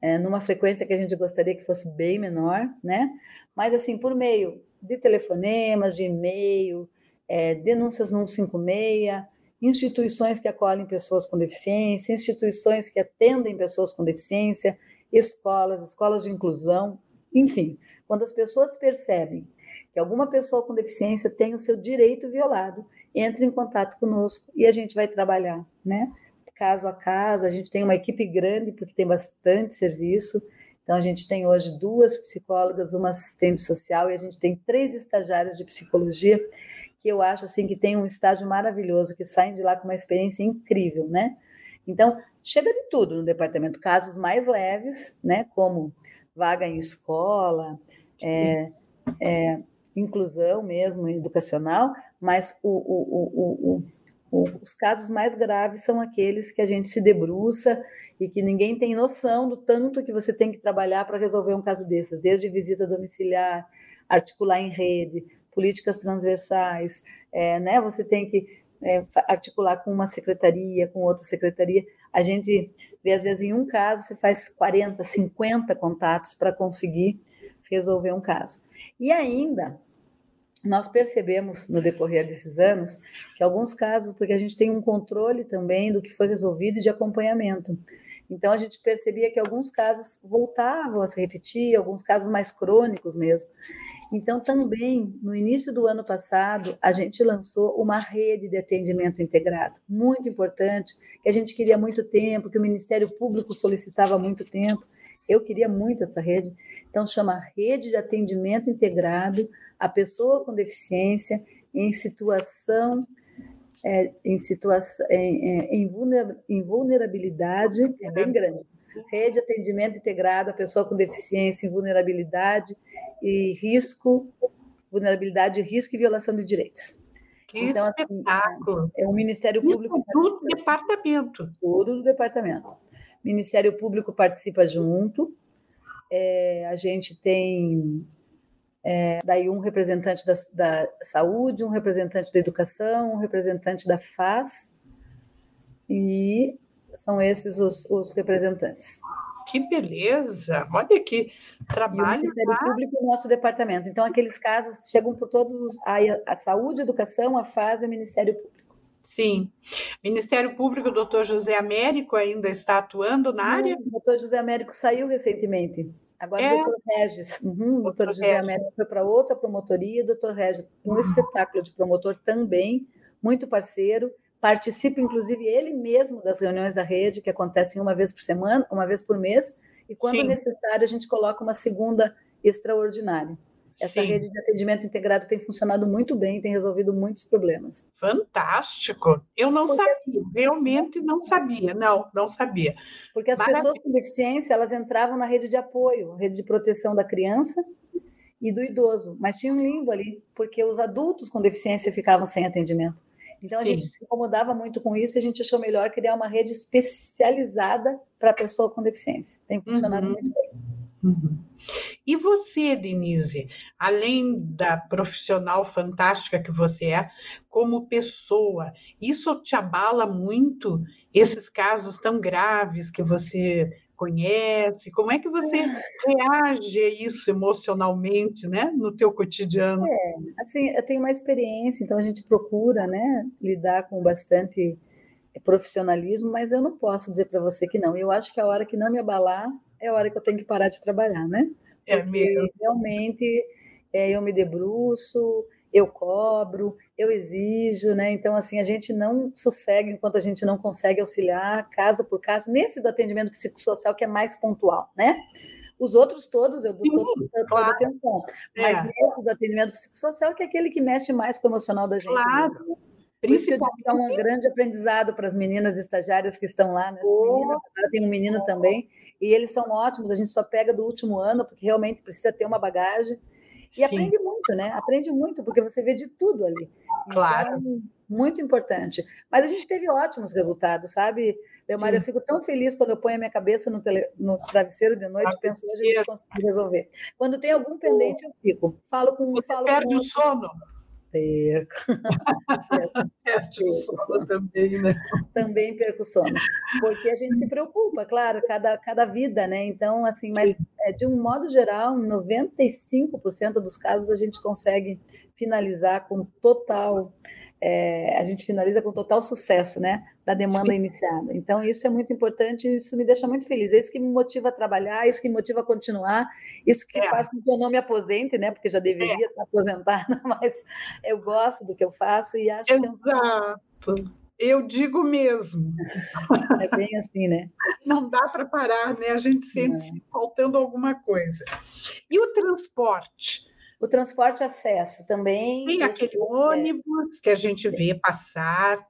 é, numa frequência que a gente gostaria que fosse bem menor, né? Mas, assim, por meio de telefonemas, de e-mail, é, denúncias no 156, instituições que acolhem pessoas com deficiência, instituições que atendem pessoas com deficiência, escolas, escolas de inclusão, enfim, quando as pessoas percebem que alguma pessoa com deficiência tem o seu direito violado, entre em contato conosco e a gente vai trabalhar, né? Caso a caso, a gente tem uma equipe grande porque tem bastante serviço. Então a gente tem hoje duas psicólogas, uma assistente social e a gente tem três estagiários de psicologia que eu acho assim que tem um estágio maravilhoso, que saem de lá com uma experiência incrível, né? Então, chega de tudo no departamento, casos mais leves, né, como vaga em escola, é, é, inclusão mesmo, educacional, mas o, o, o, os casos mais graves são aqueles que a gente se debruça e que ninguém tem noção do tanto que você tem que trabalhar para resolver um caso desses, desde visita domiciliar, articular em rede, políticas transversais, é, né? Você tem que é, articular com uma secretaria, com outra secretaria. A gente vê, às vezes, em um caso, você faz 40, 50 contatos para conseguir resolver um caso. E ainda, nós percebemos no decorrer desses anos que alguns casos, porque a gente tem um controle também do que foi resolvido e de acompanhamento. Então, a gente percebia que alguns casos voltavam a se repetir, alguns casos mais crônicos mesmo. Então, também, no início do ano passado, a gente lançou uma rede de atendimento integrado, muito importante, que a gente queria há muito tempo, que o Ministério Público solicitava há muito tempo. Eu queria muito essa rede. Então, chama Rede de Atendimento Integrado a pessoa com deficiência em situação é, em situação em, em, vulnerabilidade é bem grande. Rede de atendimento integrado a pessoa com deficiência em vulnerabilidade e risco, vulnerabilidade, risco e violação de direitos. Que então, assim, espetáculo! Assim, é o Ministério Público. Isso tudo do departamento. Tudo do departamento. Ministério Público participa junto. É, a gente tem é, daí um representante da, da, saúde, um representante da educação, um representante da FAS, e são esses os, os representantes. Que beleza! Olha que trabalho. E o Ministério tá? Público é o nosso departamento. Então, aqueles casos chegam por todos os. A, a saúde, a educação, a FAS e o Ministério Público. Sim. Ministério Público, o doutor José Américo ainda está atuando na Não, área? O doutor José Américo saiu recentemente. Agora é. o doutor Regis. Uhum, o doutor José Américo foi para outra promotoria, o doutor Regis, um espetáculo de promotor também, muito parceiro participa, inclusive, ele mesmo das reuniões da rede, que acontecem uma vez por semana, uma vez por mês, e quando Sim. necessário, a gente coloca uma segunda extraordinária. Essa Sim. rede de atendimento integrado tem funcionado muito bem, tem resolvido muitos problemas. Fantástico! Eu não Porque, sabia, assim, realmente não sabia, não, não sabia. Porque as Maravilha. pessoas com deficiência, elas entravam na rede de apoio, rede de proteção da criança e do idoso, mas tinha um limbo ali, porque os adultos com deficiência ficavam sem atendimento. Então a Sim. gente se incomodava muito com isso e a gente achou melhor criar uma rede especializada para a pessoa com deficiência. Tem funcionado uhum. muito bem. Uhum. E você, Denise, além da profissional fantástica que você é, como pessoa, isso te abala muito? Esses casos tão graves que você conhece? Como é que você é. reage a isso emocionalmente, né, no teu cotidiano? É, assim, eu tenho uma experiência, então a gente procura, né, lidar com bastante profissionalismo, mas eu não posso dizer para você que não. Eu acho que a hora que não me abalar é a hora que eu tenho que parar de trabalhar, né? É Porque é mesmo. Realmente é, eu me debruço, eu cobro, eu exijo, né? Então, assim, a gente não sossegue enquanto a gente não consegue auxiliar, caso por caso, nesse do atendimento psicossocial que é mais pontual, né? Os outros todos eu dou Sim, toda, claro. atenção, mas é. nesse do atendimento psicossocial que é aquele que mexe mais com o emocional da gente. Claro. Mesmo. Por isso que é um grande aprendizado para as meninas estagiárias que estão lá, né? Oh. meninas, agora tem um menino também, e eles são ótimos, a gente só pega do último ano, porque realmente precisa ter uma bagagem. E Sim. aprende muito, né? Aprende muito, porque você vê de tudo ali. Claro. Então, muito importante. Mas a gente teve ótimos resultados, sabe? Leomar, eu fico tão feliz quando eu ponho a minha cabeça no, tele, no travesseiro de noite e penso que a gente conseguiu resolver. Quando tem algum pendente, eu fico. Falo com. Você falo perde com... o sono? Perco. perco o sono também, né? Também perco o sono. Porque a gente se preocupa, claro, cada, cada vida, né? Então, assim, mas é, de um modo geral, 95% dos casos a gente consegue finalizar com total é, a gente finaliza com total sucesso, né, da demanda iniciada. Então, isso é muito importante isso me deixa muito feliz. É isso que me motiva a trabalhar, é isso que me motiva a continuar, isso que é. faz com que eu não me aposente, né, porque já deveria é. estar aposentada, mas eu gosto do que eu faço e acho Exato. que... Exato. Eu digo mesmo. É bem assim, né? Não dá para parar, né? A gente sente faltando alguma coisa. E o transporte? O transporte acesso também. Tem aquele ônibus que a gente vê passar.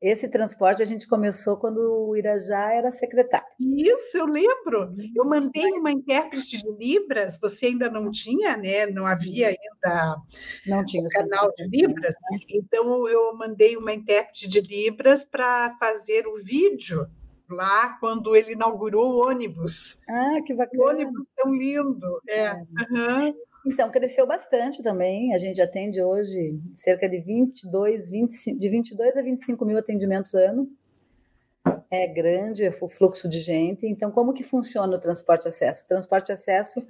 Esse transporte a gente começou quando o Irajá era secretário. Isso, eu lembro. Eu mandei uma intérprete de Libras, você ainda não tinha, né? Não havia ainda não tinha o canal de Libras. Né? Então, eu mandei uma intérprete de Libras para fazer o vídeo lá quando ele inaugurou o ônibus. Ah, que bacana. O ônibus tão lindo. É. é. Uhum. Então, cresceu bastante também. A gente atende hoje cerca de 22, 25, de 22 a 25 mil atendimentos ano. É grande o fluxo de gente. Então, como que funciona o transporte acesso? O transporte acesso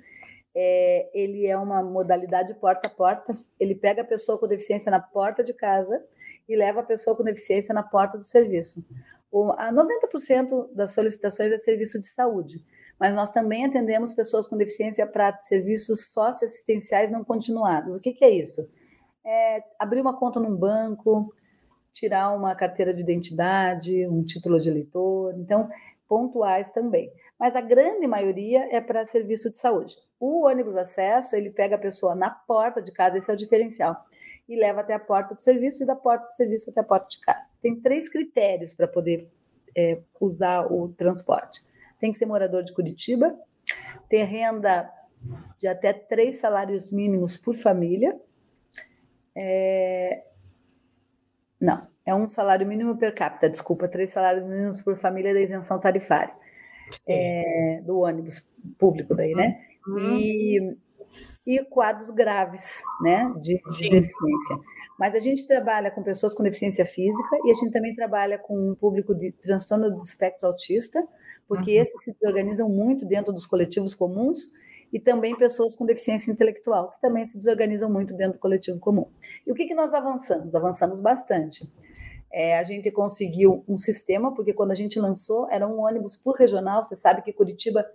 é, ele é uma modalidade porta a porta. Ele pega a pessoa com deficiência na porta de casa e leva a pessoa com deficiência na porta do serviço. O, a 90% das solicitações é serviço de saúde mas nós também atendemos pessoas com deficiência para serviços socioassistenciais não continuados. O que, que é isso? É abrir uma conta num banco, tirar uma carteira de identidade, um título de eleitor, então, pontuais também. Mas a grande maioria é para serviço de saúde. O ônibus acesso, ele pega a pessoa na porta de casa, esse é o diferencial, e leva até a porta do serviço e da porta do serviço até a porta de casa. Tem três critérios para poder é, usar o transporte. Tem que ser morador de Curitiba, ter renda de até três salários mínimos por família, é, não, é um salário mínimo per capita, desculpa, três salários mínimos por família da isenção tarifária é, do ônibus público daí, né? Uhum. E, e quadros graves, né, de, de deficiência. Mas a gente trabalha com pessoas com deficiência física e a gente também trabalha com um público de transtorno do espectro autista, porque uhum. esses se desorganizam muito dentro dos coletivos comuns e também pessoas com deficiência intelectual, que também se desorganizam muito dentro do coletivo comum. E o que, que nós avançamos? Avançamos bastante. É, a gente conseguiu um sistema, porque quando a gente lançou, era um ônibus por regional, você sabe que Curitiba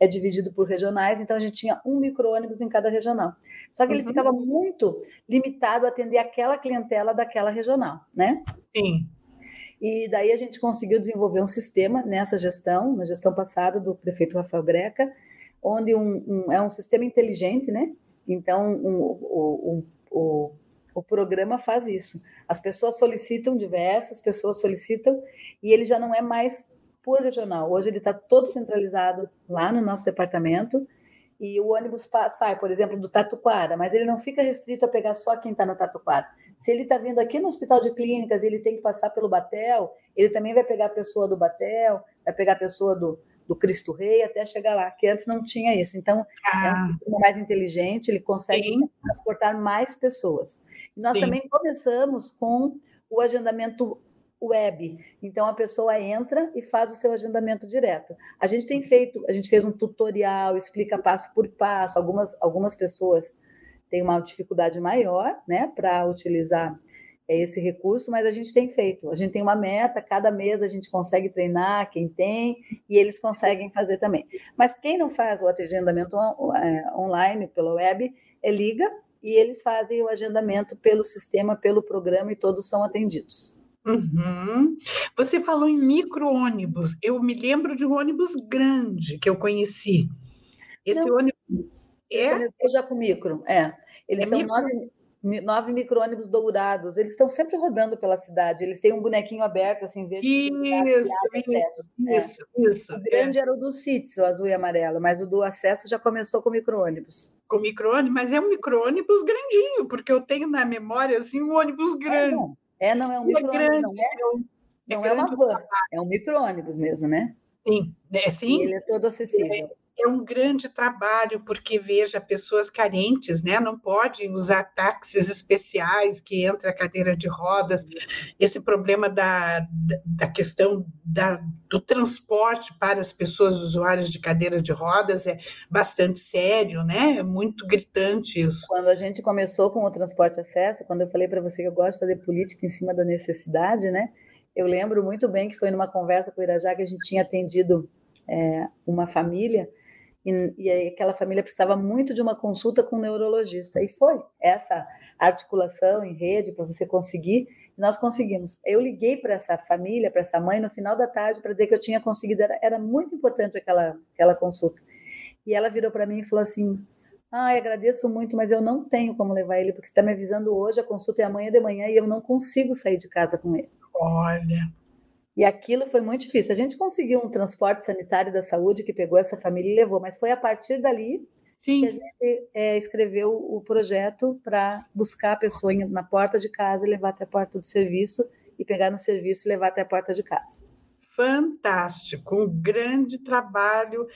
é dividido por regionais, então a gente tinha um micro-ônibus em cada regional. Só que uhum. ele ficava muito limitado a atender aquela clientela daquela regional, né? Sim. E daí a gente conseguiu desenvolver um sistema nessa gestão, na gestão passada do prefeito Rafael Greca, onde um, um, é um sistema inteligente, né? Então, um, o, o, o programa faz isso. As pessoas solicitam, diversas pessoas solicitam, e ele já não é mais por regional. Hoje ele está todo centralizado lá no nosso departamento, e o ônibus sai, por exemplo, do Tatuquara, mas ele não fica restrito a pegar só quem está no Tatuquara. Se ele está vindo aqui no Hospital de Clínicas e ele tem que passar pelo Batel, ele também vai pegar a pessoa do Batel, vai pegar a pessoa do, do Cristo Rei até chegar lá, que antes não tinha isso. Então, ah. é um sistema mais inteligente, ele consegue Sim. transportar mais pessoas. E nós Sim. também começamos com o agendamento web. Então a pessoa entra e faz o seu agendamento direto. A gente tem feito, a gente fez um tutorial, explica passo por passo. Algumas algumas pessoas têm uma dificuldade maior, né, para utilizar é esse recurso, mas a gente tem feito. A gente tem uma meta, cada mês a gente consegue treinar quem tem e eles conseguem fazer também. Mas quem não faz o agendamento é, online pela web, é liga e eles fazem o agendamento pelo sistema, pelo programa e todos são atendidos. Uhum. Você falou em micro-ônibus. Eu me lembro de um ônibus grande que eu conheci. Esse não, ônibus é. Começou já com micro, é. Eles é são micro... nove nove micro-ônibus dourados. Eles estão sempre rodando pela cidade. Eles têm um bonequinho aberto, assim, verde. Isso, isso, é. isso, isso, O grande é. era o do CITES, o azul e amarelo, mas o do acesso já começou com micro-ônibus. Com micro-ônibus, mas é um micro-ônibus grandinho, porque eu tenho na memória, assim, um ônibus grande. É, não, é, não é um micro-ônibus, não é, não é, é uma van, é um micro-ônibus mesmo, né? Sim, é sim. E ele é todo acessível é um grande trabalho, porque veja, pessoas carentes, né, não podem usar táxis especiais que entra a cadeira de rodas. Esse problema da, da questão da, do transporte para as pessoas usuárias de cadeira de rodas é bastante sério, né? É muito gritante isso. Quando a gente começou com o transporte acesso, quando eu falei para você que eu gosto de fazer política em cima da necessidade, né? Eu lembro muito bem que foi numa conversa com o Irajá que a gente tinha atendido é, uma família e, e aquela família precisava muito de uma consulta com um neurologista. E foi essa articulação em rede para você conseguir, nós conseguimos. Eu liguei para essa família, para essa mãe, no final da tarde, para dizer que eu tinha conseguido. Era, era muito importante aquela, aquela consulta. E ela virou para mim e falou assim: Ai, agradeço muito, mas eu não tenho como levar ele, porque você está me avisando hoje, a consulta é amanhã de manhã e eu não consigo sair de casa com ele. Olha. E aquilo foi muito difícil. A gente conseguiu um transporte sanitário da saúde que pegou essa família e levou, mas foi a partir dali Sim. que a gente é, escreveu o projeto para buscar a pessoa na porta de casa e levar até a porta do serviço e pegar no serviço e levar até a porta de casa fantástico, um grande trabalho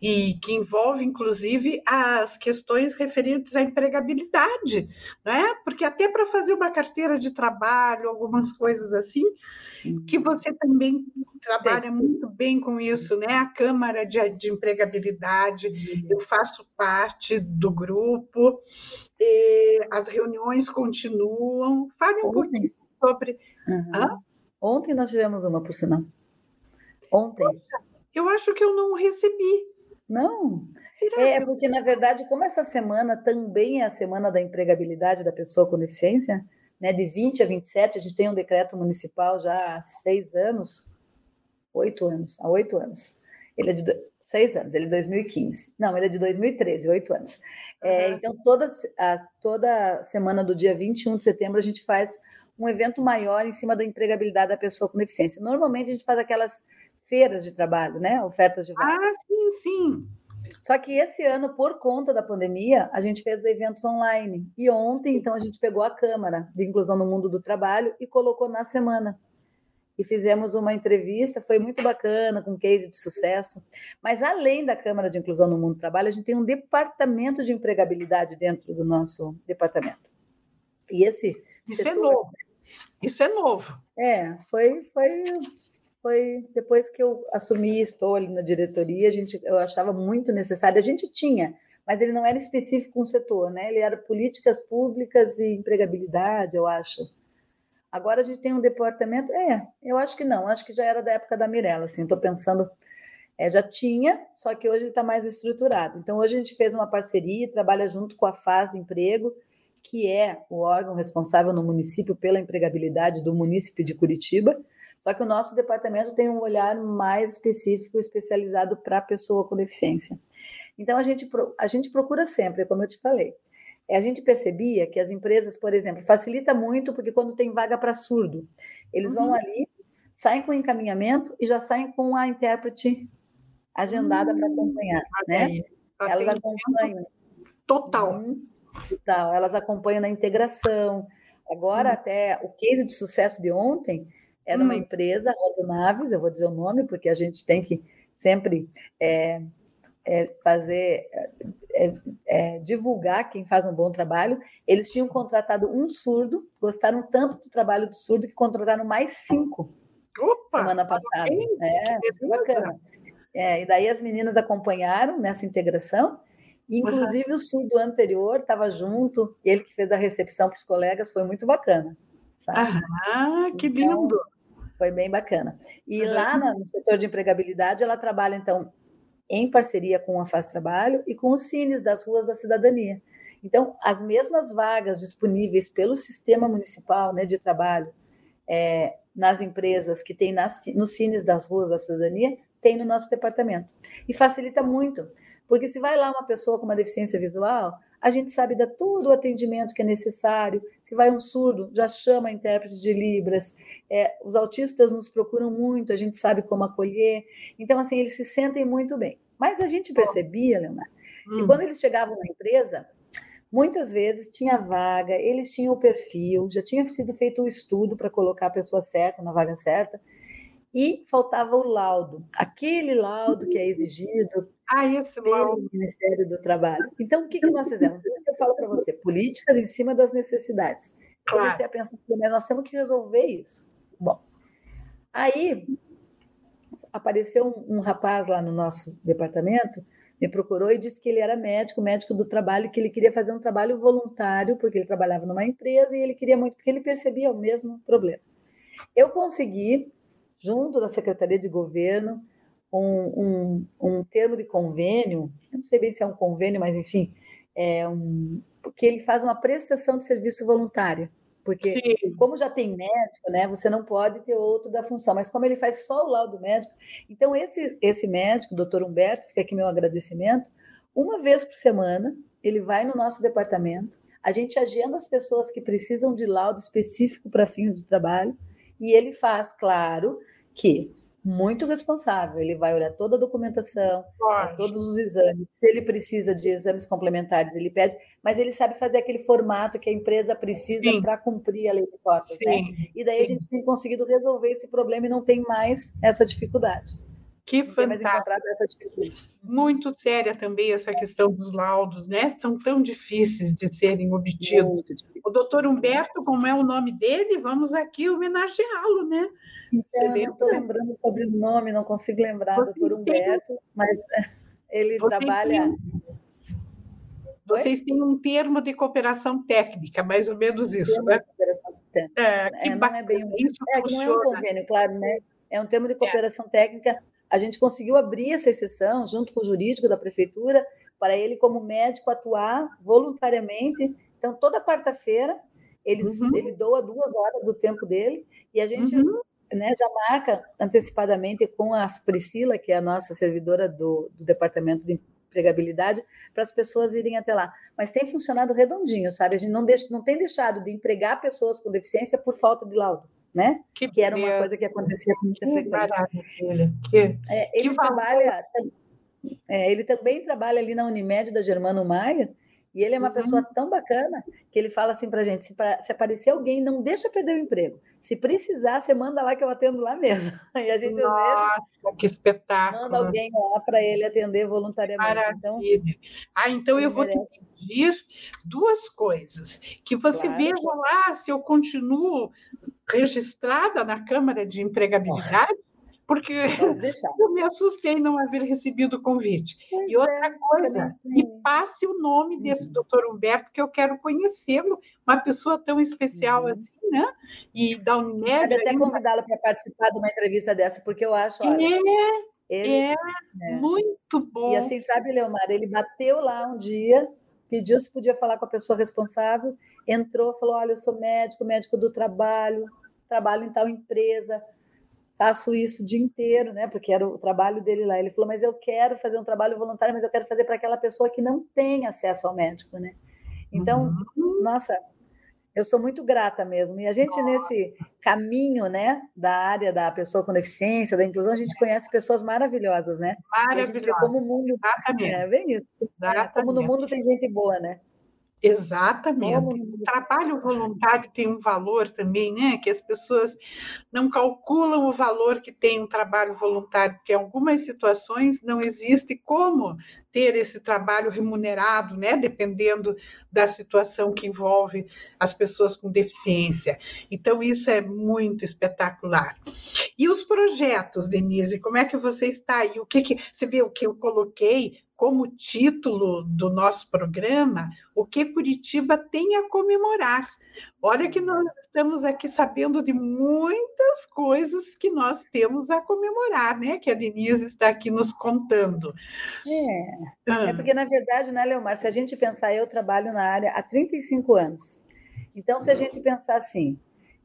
e que envolve inclusive as questões referentes à empregabilidade, né? Porque até para fazer uma carteira de trabalho, algumas coisas assim, que você também trabalha muito bem com isso, né? A Câmara de, de Empregabilidade, eu faço parte do grupo, as reuniões continuam. Fale um pouquinho sobre. Uhum. Ontem nós tivemos uma, por sinal. Ontem. Poxa, eu acho que eu não recebi. Não. É porque, na verdade, como essa semana também é a semana da empregabilidade da pessoa com deficiência, né, de 20 a 27, a gente tem um decreto municipal já há seis anos, oito anos, há oito anos. Ele é de seis anos, ele é de 2015. Não, ele é de 2013, oito anos. Uhum. É, então, toda, a, toda semana do dia 21 de setembro, a gente faz um evento maior em cima da empregabilidade da pessoa com deficiência. Normalmente, a gente faz aquelas feiras de trabalho, né? Ofertas de vaga. Ah, sim, sim. Só que esse ano, por conta da pandemia, a gente fez eventos online. E ontem, então, a gente pegou a Câmara de Inclusão no Mundo do Trabalho e colocou na semana. E fizemos uma entrevista, foi muito bacana, com case de sucesso. Mas, além da Câmara de Inclusão no Mundo do Trabalho, a gente tem um departamento de empregabilidade dentro do nosso departamento. E esse. Isso é setor... é novo. Isso é novo. É, foi, foi foi depois que eu assumi estou ali na diretoria, a gente, eu achava muito necessário. A gente tinha, mas ele não era específico um setor, né? Ele era políticas públicas e empregabilidade, eu acho. Agora a gente tem um departamento, é, eu acho que não, acho que já era da época da Mirella, assim, estou pensando, é, já tinha, só que hoje ele está mais estruturado. Então hoje a gente fez uma parceria, trabalha junto com a Faz Emprego, que é o órgão responsável no município pela empregabilidade do município de Curitiba, só que o nosso departamento tem um olhar mais específico, especializado para a pessoa com deficiência. Então, a gente, a gente procura sempre, como eu te falei, é, a gente percebia que as empresas, por exemplo, facilita muito porque quando tem vaga para surdo, eles uhum. vão ali, saem com o encaminhamento e já saem com a intérprete agendada uhum. para acompanhar, né? Elas acompanham. Total. Total. Elas acompanham na integração. Agora, uhum. até o case de sucesso de ontem, é numa hum. empresa, Rodonaves, eu vou dizer o nome, porque a gente tem que sempre é, é, fazer, é, é, divulgar quem faz um bom trabalho. Eles tinham contratado um surdo, gostaram tanto do trabalho do surdo que contrataram mais cinco Opa, semana passada. É, que bacana. É, e daí as meninas acompanharam nessa integração. Inclusive uhum. o surdo anterior estava junto, ele que fez a recepção para os colegas, foi muito bacana. Sabe? Ah, que então, lindo! Foi bem bacana. E uhum. lá no setor de empregabilidade, ela trabalha, então, em parceria com a Faz Trabalho e com os Cines das Ruas da Cidadania. Então, as mesmas vagas disponíveis pelo sistema municipal né, de trabalho é, nas empresas que tem nas, nos Cines das Ruas da Cidadania, tem no nosso departamento. E facilita muito, porque se vai lá uma pessoa com uma deficiência visual, a gente sabe dar todo o atendimento que é necessário. Se vai um surdo, já chama a intérprete de Libras. É, os autistas nos procuram muito, a gente sabe como acolher. Então, assim, eles se sentem muito bem. Mas a gente percebia, Leonardo, hum. que quando eles chegavam na empresa, muitas vezes tinha vaga, eles tinham o perfil, já tinha sido feito o estudo para colocar a pessoa certa na vaga certa, e faltava o laudo, aquele laudo que é exigido ah, pelo. Ministério do Trabalho. Então, o que, que nós fizemos? Por isso que eu falo para você, políticas em cima das necessidades. Claro. Comecei a pensar, mas nós temos que resolver isso. Bom, aí apareceu um, um rapaz lá no nosso departamento, me procurou e disse que ele era médico, médico do trabalho, que ele queria fazer um trabalho voluntário, porque ele trabalhava numa empresa e ele queria muito, porque ele percebia o mesmo problema. Eu consegui junto da Secretaria de Governo, um, um, um termo de convênio, eu não sei bem se é um convênio, mas enfim, é um, porque ele faz uma prestação de serviço voluntário. Porque, Sim. como já tem médico, né, você não pode ter outro da função, mas como ele faz só o laudo médico, então esse, esse médico, doutor Humberto, fica aqui meu agradecimento, uma vez por semana, ele vai no nosso departamento, a gente agenda as pessoas que precisam de laudo específico para fins de trabalho, e ele faz, claro, que muito responsável, ele vai olhar toda a documentação, todos os exames. Se ele precisa de exames complementares, ele pede, mas ele sabe fazer aquele formato que a empresa precisa para cumprir a lei de cotas, né? E daí sim. a gente tem conseguido resolver esse problema e não tem mais essa dificuldade. Que fantástico. Muito séria também essa questão dos laudos, né? São tão difíceis de serem obtidos. O doutor Humberto, como é o nome dele, vamos aqui homenageá-lo, né? Então, eu estou lembrando sobre o nome, não consigo lembrar, Vocês doutor Humberto, têm... mas ele Vocês trabalha. Têm... Vocês têm um termo de cooperação técnica, mais ou menos isso, né? cooperação técnica. É, que é, não é bem isso é, não é um convênio, claro, né? É um termo de é. cooperação é. técnica a gente conseguiu abrir essa exceção junto com o jurídico da prefeitura para ele, como médico, atuar voluntariamente. Então, toda quarta-feira, ele, uhum. ele doa duas horas do tempo dele e a gente uhum. né, já marca antecipadamente com a Priscila, que é a nossa servidora do, do departamento de empregabilidade, para as pessoas irem até lá. Mas tem funcionado redondinho, sabe? A gente não, deixa, não tem deixado de empregar pessoas com deficiência por falta de laudo né? Que, que era uma coisa que acontecia com muita que frequência. Que, é, ele que trabalha, é, ele também trabalha ali na Unimed da Germano Maia, e ele é uma uhum. pessoa tão bacana que ele fala assim para gente: se, pra, se, aparecer alguém, não deixa perder o emprego. Se precisar, você manda lá que eu atendo lá mesmo. E a gente Nossa, vezes, que espetáculo! Manda alguém lá para ele atender voluntariamente. Então Maravilha. Então, ah, então eu vou merece. te pedir duas coisas: que você claro. veja lá se eu continuo registrada na Câmara de Empregabilidade, porque eu me assustei não haver recebido o convite. Pois e outra é, coisa, me passe o nome desse uhum. doutor Humberto, que eu quero conhecê-lo, uma pessoa tão especial uhum. assim, né? E da Unimed. Pode até convidá-lo para participar de uma entrevista dessa, porque eu acho. Olha, é, ele, é, é, muito bom. E assim, sabe, Leomar, ele bateu lá um dia, pediu se podia falar com a pessoa responsável, entrou, falou: Olha, eu sou médico, médico do trabalho, trabalho em tal empresa, faço isso o dia inteiro, né? Porque era o trabalho dele lá. Ele falou: Mas eu quero fazer um trabalho voluntário, mas eu quero fazer para aquela pessoa que não tem acesso ao médico, né? Então, uhum. nossa, eu sou muito grata mesmo. E a gente, nesse caminho, né, da área da pessoa com deficiência, da inclusão, a gente conhece pessoas maravilhosas, né? Maravilhosas. A gente vê como o mundo. Exatamente. É bem isso. Exatamente. Como no mundo tem gente boa, né? Exatamente. O trabalho voluntário tem um valor também, né? Que as pessoas não calculam o valor que tem um trabalho voluntário, porque em algumas situações não existe como ter esse trabalho remunerado, né? Dependendo da situação que envolve as pessoas com deficiência. Então, isso é muito espetacular. E os projetos, Denise, como é que você está aí? O que, que você vê o que eu coloquei? Como título do nosso programa o que Curitiba tem a comemorar. Olha que nós estamos aqui sabendo de muitas coisas que nós temos a comemorar, né? Que a Denise está aqui nos contando. É, ah. é porque, na verdade, né, Leomar, se a gente pensar, eu trabalho na área há 35 anos. Então, se a gente pensar assim,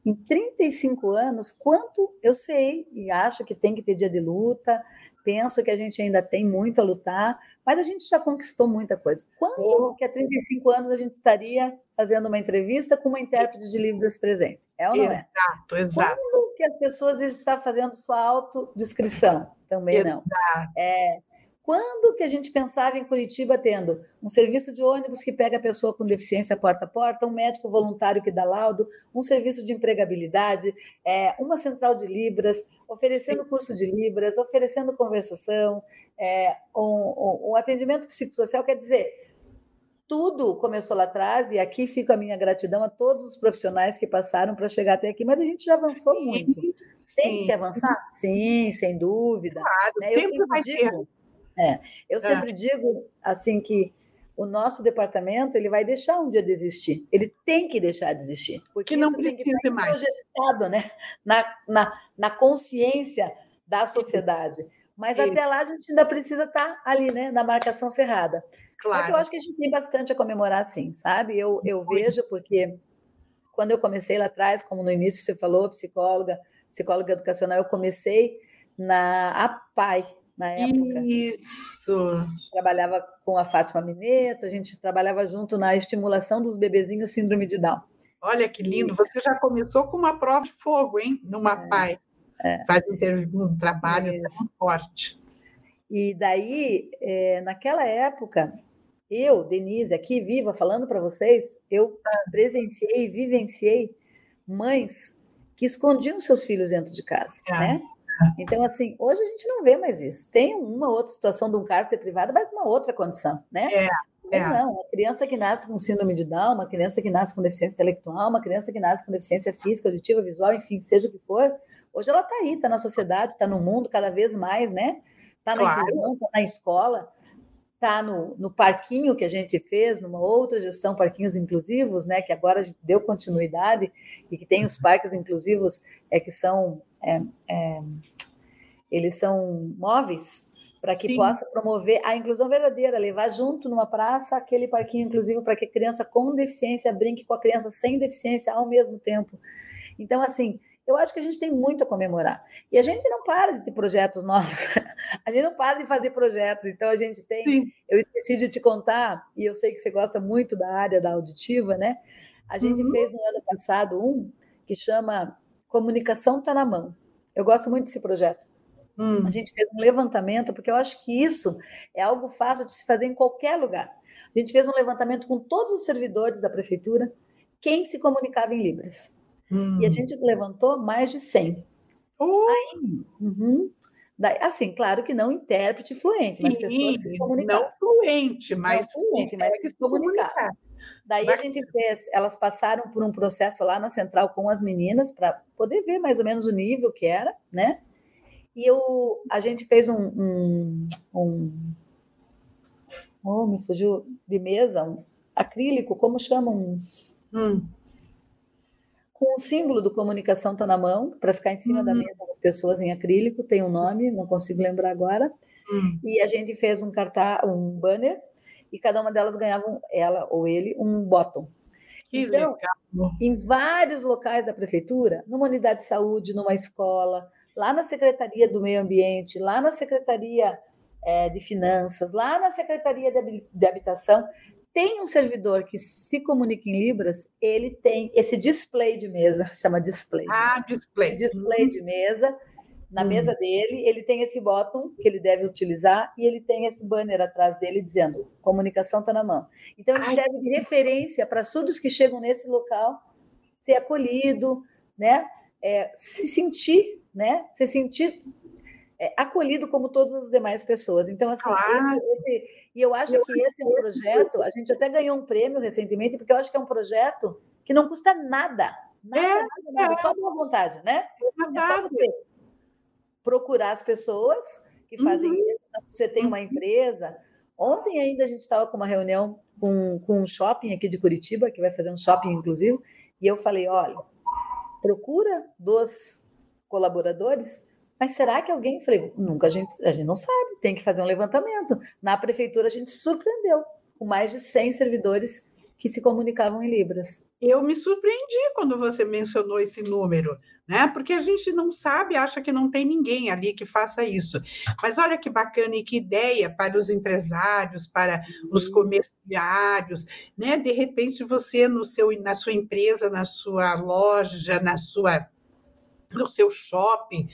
em 35 anos, quanto eu sei e acho que tem que ter dia de luta, penso que a gente ainda tem muito a lutar, mas a gente já conquistou muita coisa. Quando oh. que há 35 anos a gente estaria fazendo uma entrevista com uma intérprete de Libras presente? É ou não é? Exato, exato. Quando que as pessoas estão fazendo sua autodescrição? Também exato. não. É, quando que a gente pensava em Curitiba tendo um serviço de ônibus que pega a pessoa com deficiência porta a porta, um médico voluntário que dá laudo, um serviço de empregabilidade, é, uma central de Libras, oferecendo curso de Libras, oferecendo conversação, é, um, um, um atendimento psicossocial, quer dizer, tudo começou lá atrás, e aqui fica a minha gratidão a todos os profissionais que passaram para chegar até aqui, mas a gente já avançou Sim. muito. Tem Sim. que avançar? Sim, sem dúvida. Claro, né? sempre, sempre vai digo, ter é, eu é. sempre digo assim que o nosso departamento ele vai deixar um dia de existir. Ele tem que deixar de existir. Porque que não precisa que mais. projetado né? na, na, na consciência da sociedade. Mas Sim. até lá a gente ainda precisa estar tá ali, né? Na marcação cerrada. Claro. Só que eu acho que a gente tem bastante a comemorar, sim, sabe? Eu, eu vejo porque quando eu comecei lá atrás, como no início você falou, psicóloga, psicóloga educacional, eu comecei na APAI, na época. Isso! Trabalhava com a Fátima Mineto, a gente trabalhava junto na estimulação dos bebezinhos síndrome de Down. Olha que lindo! Você já começou com uma prova de fogo, hein? Numa é, pai. É. Faz um, um trabalho tão forte. E daí, é, naquela época, eu, Denise, aqui viva, falando para vocês, eu presenciei, vivenciei mães que escondiam seus filhos dentro de casa, é. né? Então, assim, hoje a gente não vê mais isso. Tem uma outra situação de um cárcere privado, mas uma outra condição, né? É, mas é. não, uma criança que nasce com síndrome de Down, uma criança que nasce com deficiência intelectual, uma criança que nasce com deficiência física, auditiva, visual, enfim, seja o que for, hoje ela está aí, está na sociedade, está no mundo cada vez mais, né? Está na claro. inclusão, está na escola, está no, no parquinho que a gente fez, numa outra gestão, parquinhos inclusivos, né? Que agora a gente deu continuidade e que tem os parques inclusivos é, que são é, é, eles são móveis para que Sim. possa promover a inclusão verdadeira, levar junto numa praça aquele parquinho inclusivo para que a criança com deficiência brinque com a criança sem deficiência ao mesmo tempo. Então, assim, eu acho que a gente tem muito a comemorar. E a gente não para de ter projetos novos, a gente não para de fazer projetos. Então, a gente tem. Sim. Eu esqueci de te contar, e eu sei que você gosta muito da área da auditiva, né? A gente uhum. fez no ano passado um que chama Comunicação Está na Mão. Eu gosto muito desse projeto. Hum. A gente fez um levantamento, porque eu acho que isso é algo fácil de se fazer em qualquer lugar. A gente fez um levantamento com todos os servidores da prefeitura, quem se comunicava em Libras. Hum. E a gente levantou mais de 100. Uh. Aí, uhum, daí, assim, claro que não intérprete fluente, mas pessoas que se. Não fluente, mas, não fluente, mas que se. Daí a gente fez, elas passaram por um processo lá na central com as meninas para poder ver mais ou menos o nível que era, né? E eu, a gente fez um, um, um oh, me fugiu de mesa, um acrílico, como chamam? Hum. Com o símbolo do comunicação está na mão, para ficar em cima uhum. da mesa das pessoas em acrílico, tem um nome, não consigo lembrar agora. Hum. E a gente fez um cartaz, um banner, e cada uma delas ganhava, ela ou ele, um bottom. Que então, legal. em vários locais da prefeitura, numa unidade de saúde, numa escola, lá na Secretaria do Meio Ambiente, lá na Secretaria é, de Finanças, lá na Secretaria de Habitação, tem um servidor que se comunica em Libras, ele tem esse display de mesa, chama display. Ah, display. Display de mesa. Na hum. mesa dele, ele tem esse botão que ele deve utilizar e ele tem esse banner atrás dele dizendo: comunicação está na mão. Então, ele Ai, serve de referência para surdos que chegam nesse local ser acolhido, né? É, se sentir né? Se sentir é, acolhido como todas as demais pessoas. Então, assim, claro. esse, esse, e eu acho que esse é um projeto, a gente até ganhou um prêmio recentemente, porque eu acho que é um projeto que não custa nada. Nada, é, nada, nada, é. só boa vontade, né? É, é só você procurar as pessoas que fazem uhum. isso. Então, se você tem uma empresa. Ontem ainda a gente estava com uma reunião com, com um shopping aqui de Curitiba, que vai fazer um shopping inclusive, e eu falei: olha, procura duas colaboradores, mas será que alguém? Falei, nunca a gente, a gente não sabe, tem que fazer um levantamento. Na prefeitura a gente se surpreendeu com mais de 100 servidores que se comunicavam em Libras. Eu me surpreendi quando você mencionou esse número, né? Porque a gente não sabe, acha que não tem ninguém ali que faça isso. Mas olha que bacana e que ideia para os empresários, para os comerciários, né? De repente você no seu, na sua empresa, na sua loja, na sua no seu shopping.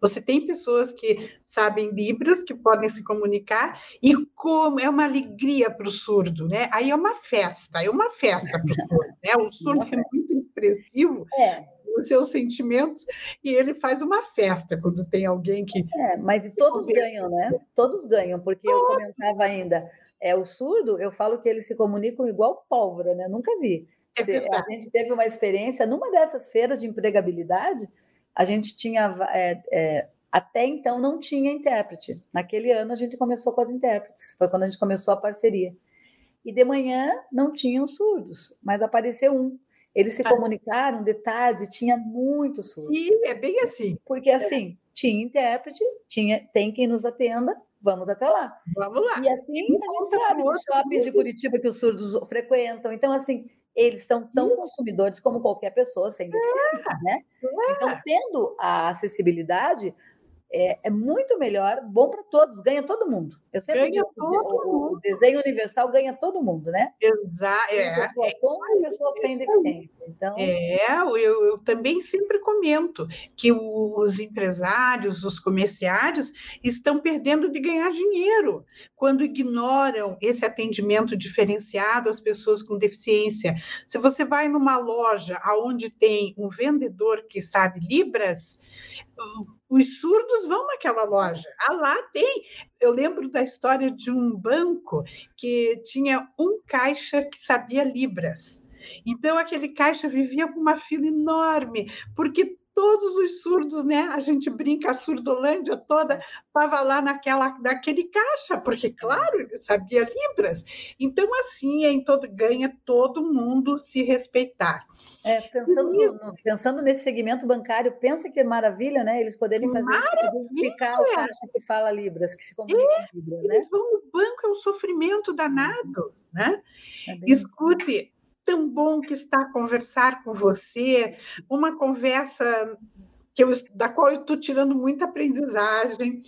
Você tem pessoas que sabem Libras, que podem se comunicar, e como é uma alegria para o surdo, né? Aí é uma festa, é uma festa para o surdo, né? O surdo é muito expressivo é. os seus sentimentos, e ele faz uma festa quando tem alguém que. É, mas todos ganham, né? Todos ganham, porque eu comentava ainda, é o surdo, eu falo que eles se comunicam igual pólvora, né? Nunca vi. É a gente teve uma experiência numa dessas feiras de empregabilidade a gente tinha. É, é, até então não tinha intérprete. Naquele ano a gente começou com as intérpretes, foi quando a gente começou a parceria. E de manhã não tinham surdos, mas apareceu um. Eles se ah. comunicaram de tarde, tinha muitos surdos. E é bem assim. Porque assim, tinha intérprete, tinha, tem quem nos atenda, vamos até lá. Vamos lá. E assim, a gente sabe dos shoppings de Curitiba que os surdos frequentam. Então, assim, eles são tão Isso. consumidores como qualquer pessoa sem deficiência, é, né? É. Então, tendo a acessibilidade, é, é muito melhor, bom para todos, ganha todo mundo. Eu sempre ganha digo, o, o, desenho universal ganha todo mundo, né? Exato. É, pessoa com e pessoa sem deficiência. Então... É, eu, eu também sempre comento que os empresários, os comerciários, estão perdendo de ganhar dinheiro quando ignoram esse atendimento diferenciado às pessoas com deficiência. Se você vai numa loja onde tem um vendedor que sabe Libras, os surdos vão naquela loja. Ah, lá tem. Eu lembro da história de um banco que tinha um caixa que sabia Libras. Então, aquele caixa vivia com uma fila enorme, porque todos os surdos, né? A gente brinca, a surdolândia toda estava lá naquela, naquele caixa, porque, claro, ele sabia Libras. Então, assim, é em todo, ganha todo mundo se respeitar. É, pensando, no, pensando nesse segmento bancário, pensa que maravilha, né? Eles poderem fazer identificar o caixa que fala Libras, que se comunica é, em Libras, né? Eles vão no banco, é um sofrimento danado, né? É Escute, tão bom que está a conversar com você, uma conversa que eu, da qual eu estou tirando muita aprendizagem,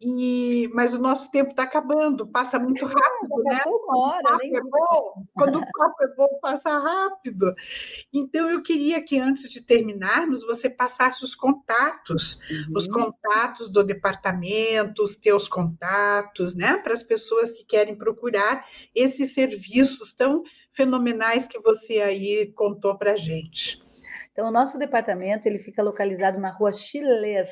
e, mas o nosso tempo está acabando, passa muito rápido, né? Uma hora, nem é bom, quando o papo é bom, passa rápido. Então, eu queria que antes de terminarmos, você passasse os contatos, uhum. os contatos do departamento, os teus contatos, né? Para as pessoas que querem procurar esses serviços tão fenomenais que você aí contou para a gente. Então, o nosso departamento ele fica localizado na rua Schiller.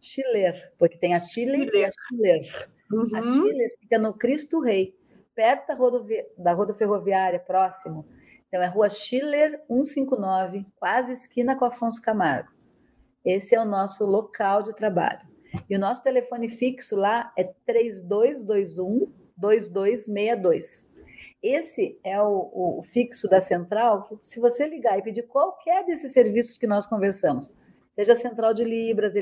Schiller, porque tem a Chile e a Schiller. Uhum. A Schiller fica no Cristo Rei, perto da, rodovia, da rodoferroviária, próximo. Então, é rua Schiller 159, quase esquina com Afonso Camargo. Esse é o nosso local de trabalho. E o nosso telefone fixo lá é 3221 2262. Esse é o, o, fixo da central, que se você ligar e pedir qualquer desses serviços que nós conversamos, seja a central de Libras,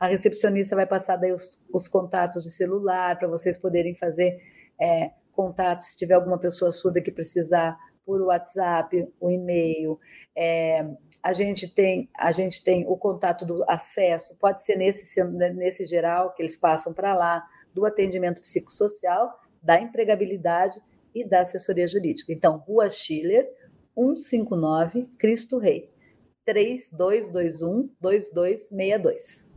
a recepcionista vai passar daí os, os contatos de celular para vocês poderem fazer é, contatos se tiver alguma pessoa surda que precisar por WhatsApp, o e-mail. É, a gente tem a gente tem o contato do acesso, pode ser nesse nesse geral que eles passam para lá, do atendimento psicossocial, da empregabilidade e da assessoria jurídica. Então, Rua Schiller, 159, Cristo Rei, 3221 2262.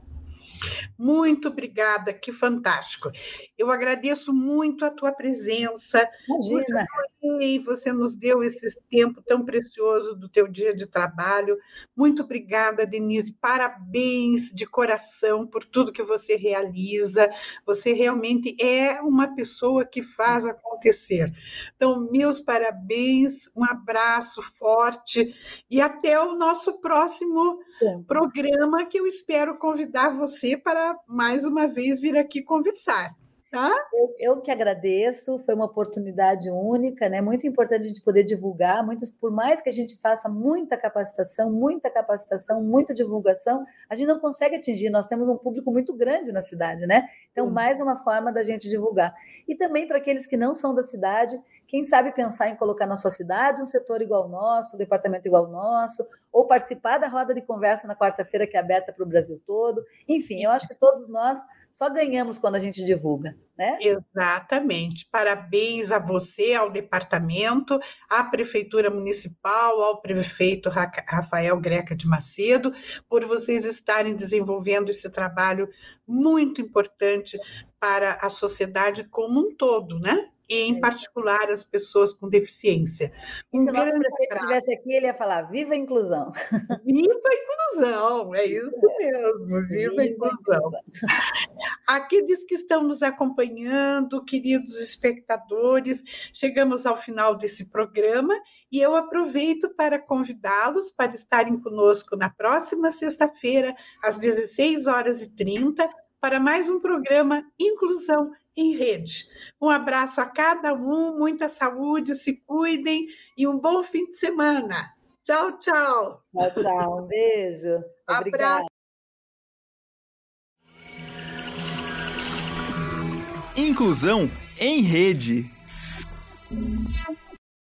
Muito obrigada, que fantástico. Eu agradeço muito a tua presença. Imagina. Você, você nos deu esse tempo tão precioso do teu dia de trabalho. Muito obrigada, Denise. Parabéns de coração por tudo que você realiza. Você realmente é uma pessoa que faz acontecer. Então, meus parabéns, um abraço forte e até o nosso próximo programa que eu espero convidar você para mais uma vez vir aqui conversar. Tá? Eu, eu, que agradeço, foi uma oportunidade única, né? Muito importante a gente poder divulgar. Muitas, por mais que a gente faça muita capacitação, muita capacitação, muita divulgação, a gente não consegue atingir. Nós temos um público muito grande na cidade, né? Então, mais uma forma da gente divulgar. E também para aqueles que não são da cidade, quem sabe pensar em colocar na sua cidade um setor igual ao nosso, um departamento igual ao nosso, ou participar da roda de conversa na quarta-feira que é aberta para o Brasil todo. Enfim, eu acho que todos nós só ganhamos quando a gente divulga, né? Exatamente. Parabéns a você, ao departamento, à Prefeitura Municipal, ao prefeito Rafael Greca de Macedo, por vocês estarem desenvolvendo esse trabalho muito importante para a sociedade como um todo, né? E, em particular, as pessoas com deficiência. Um se o nosso prefeito estivesse aqui, ele ia falar: viva a inclusão! Viva a inclusão! É isso mesmo, viva, a inclusão! Aqueles que estão nos acompanhando, queridos espectadores, chegamos ao final desse programa e eu aproveito para convidá-los para estarem conosco na próxima sexta-feira, às 16 horas e 30, para mais um programa Inclusão em rede. Um abraço a cada um, muita saúde, se cuidem e um bom fim de semana. Tchau, tchau. Tchau, tchau. Um beijo. Obrigada. Inclusão em rede.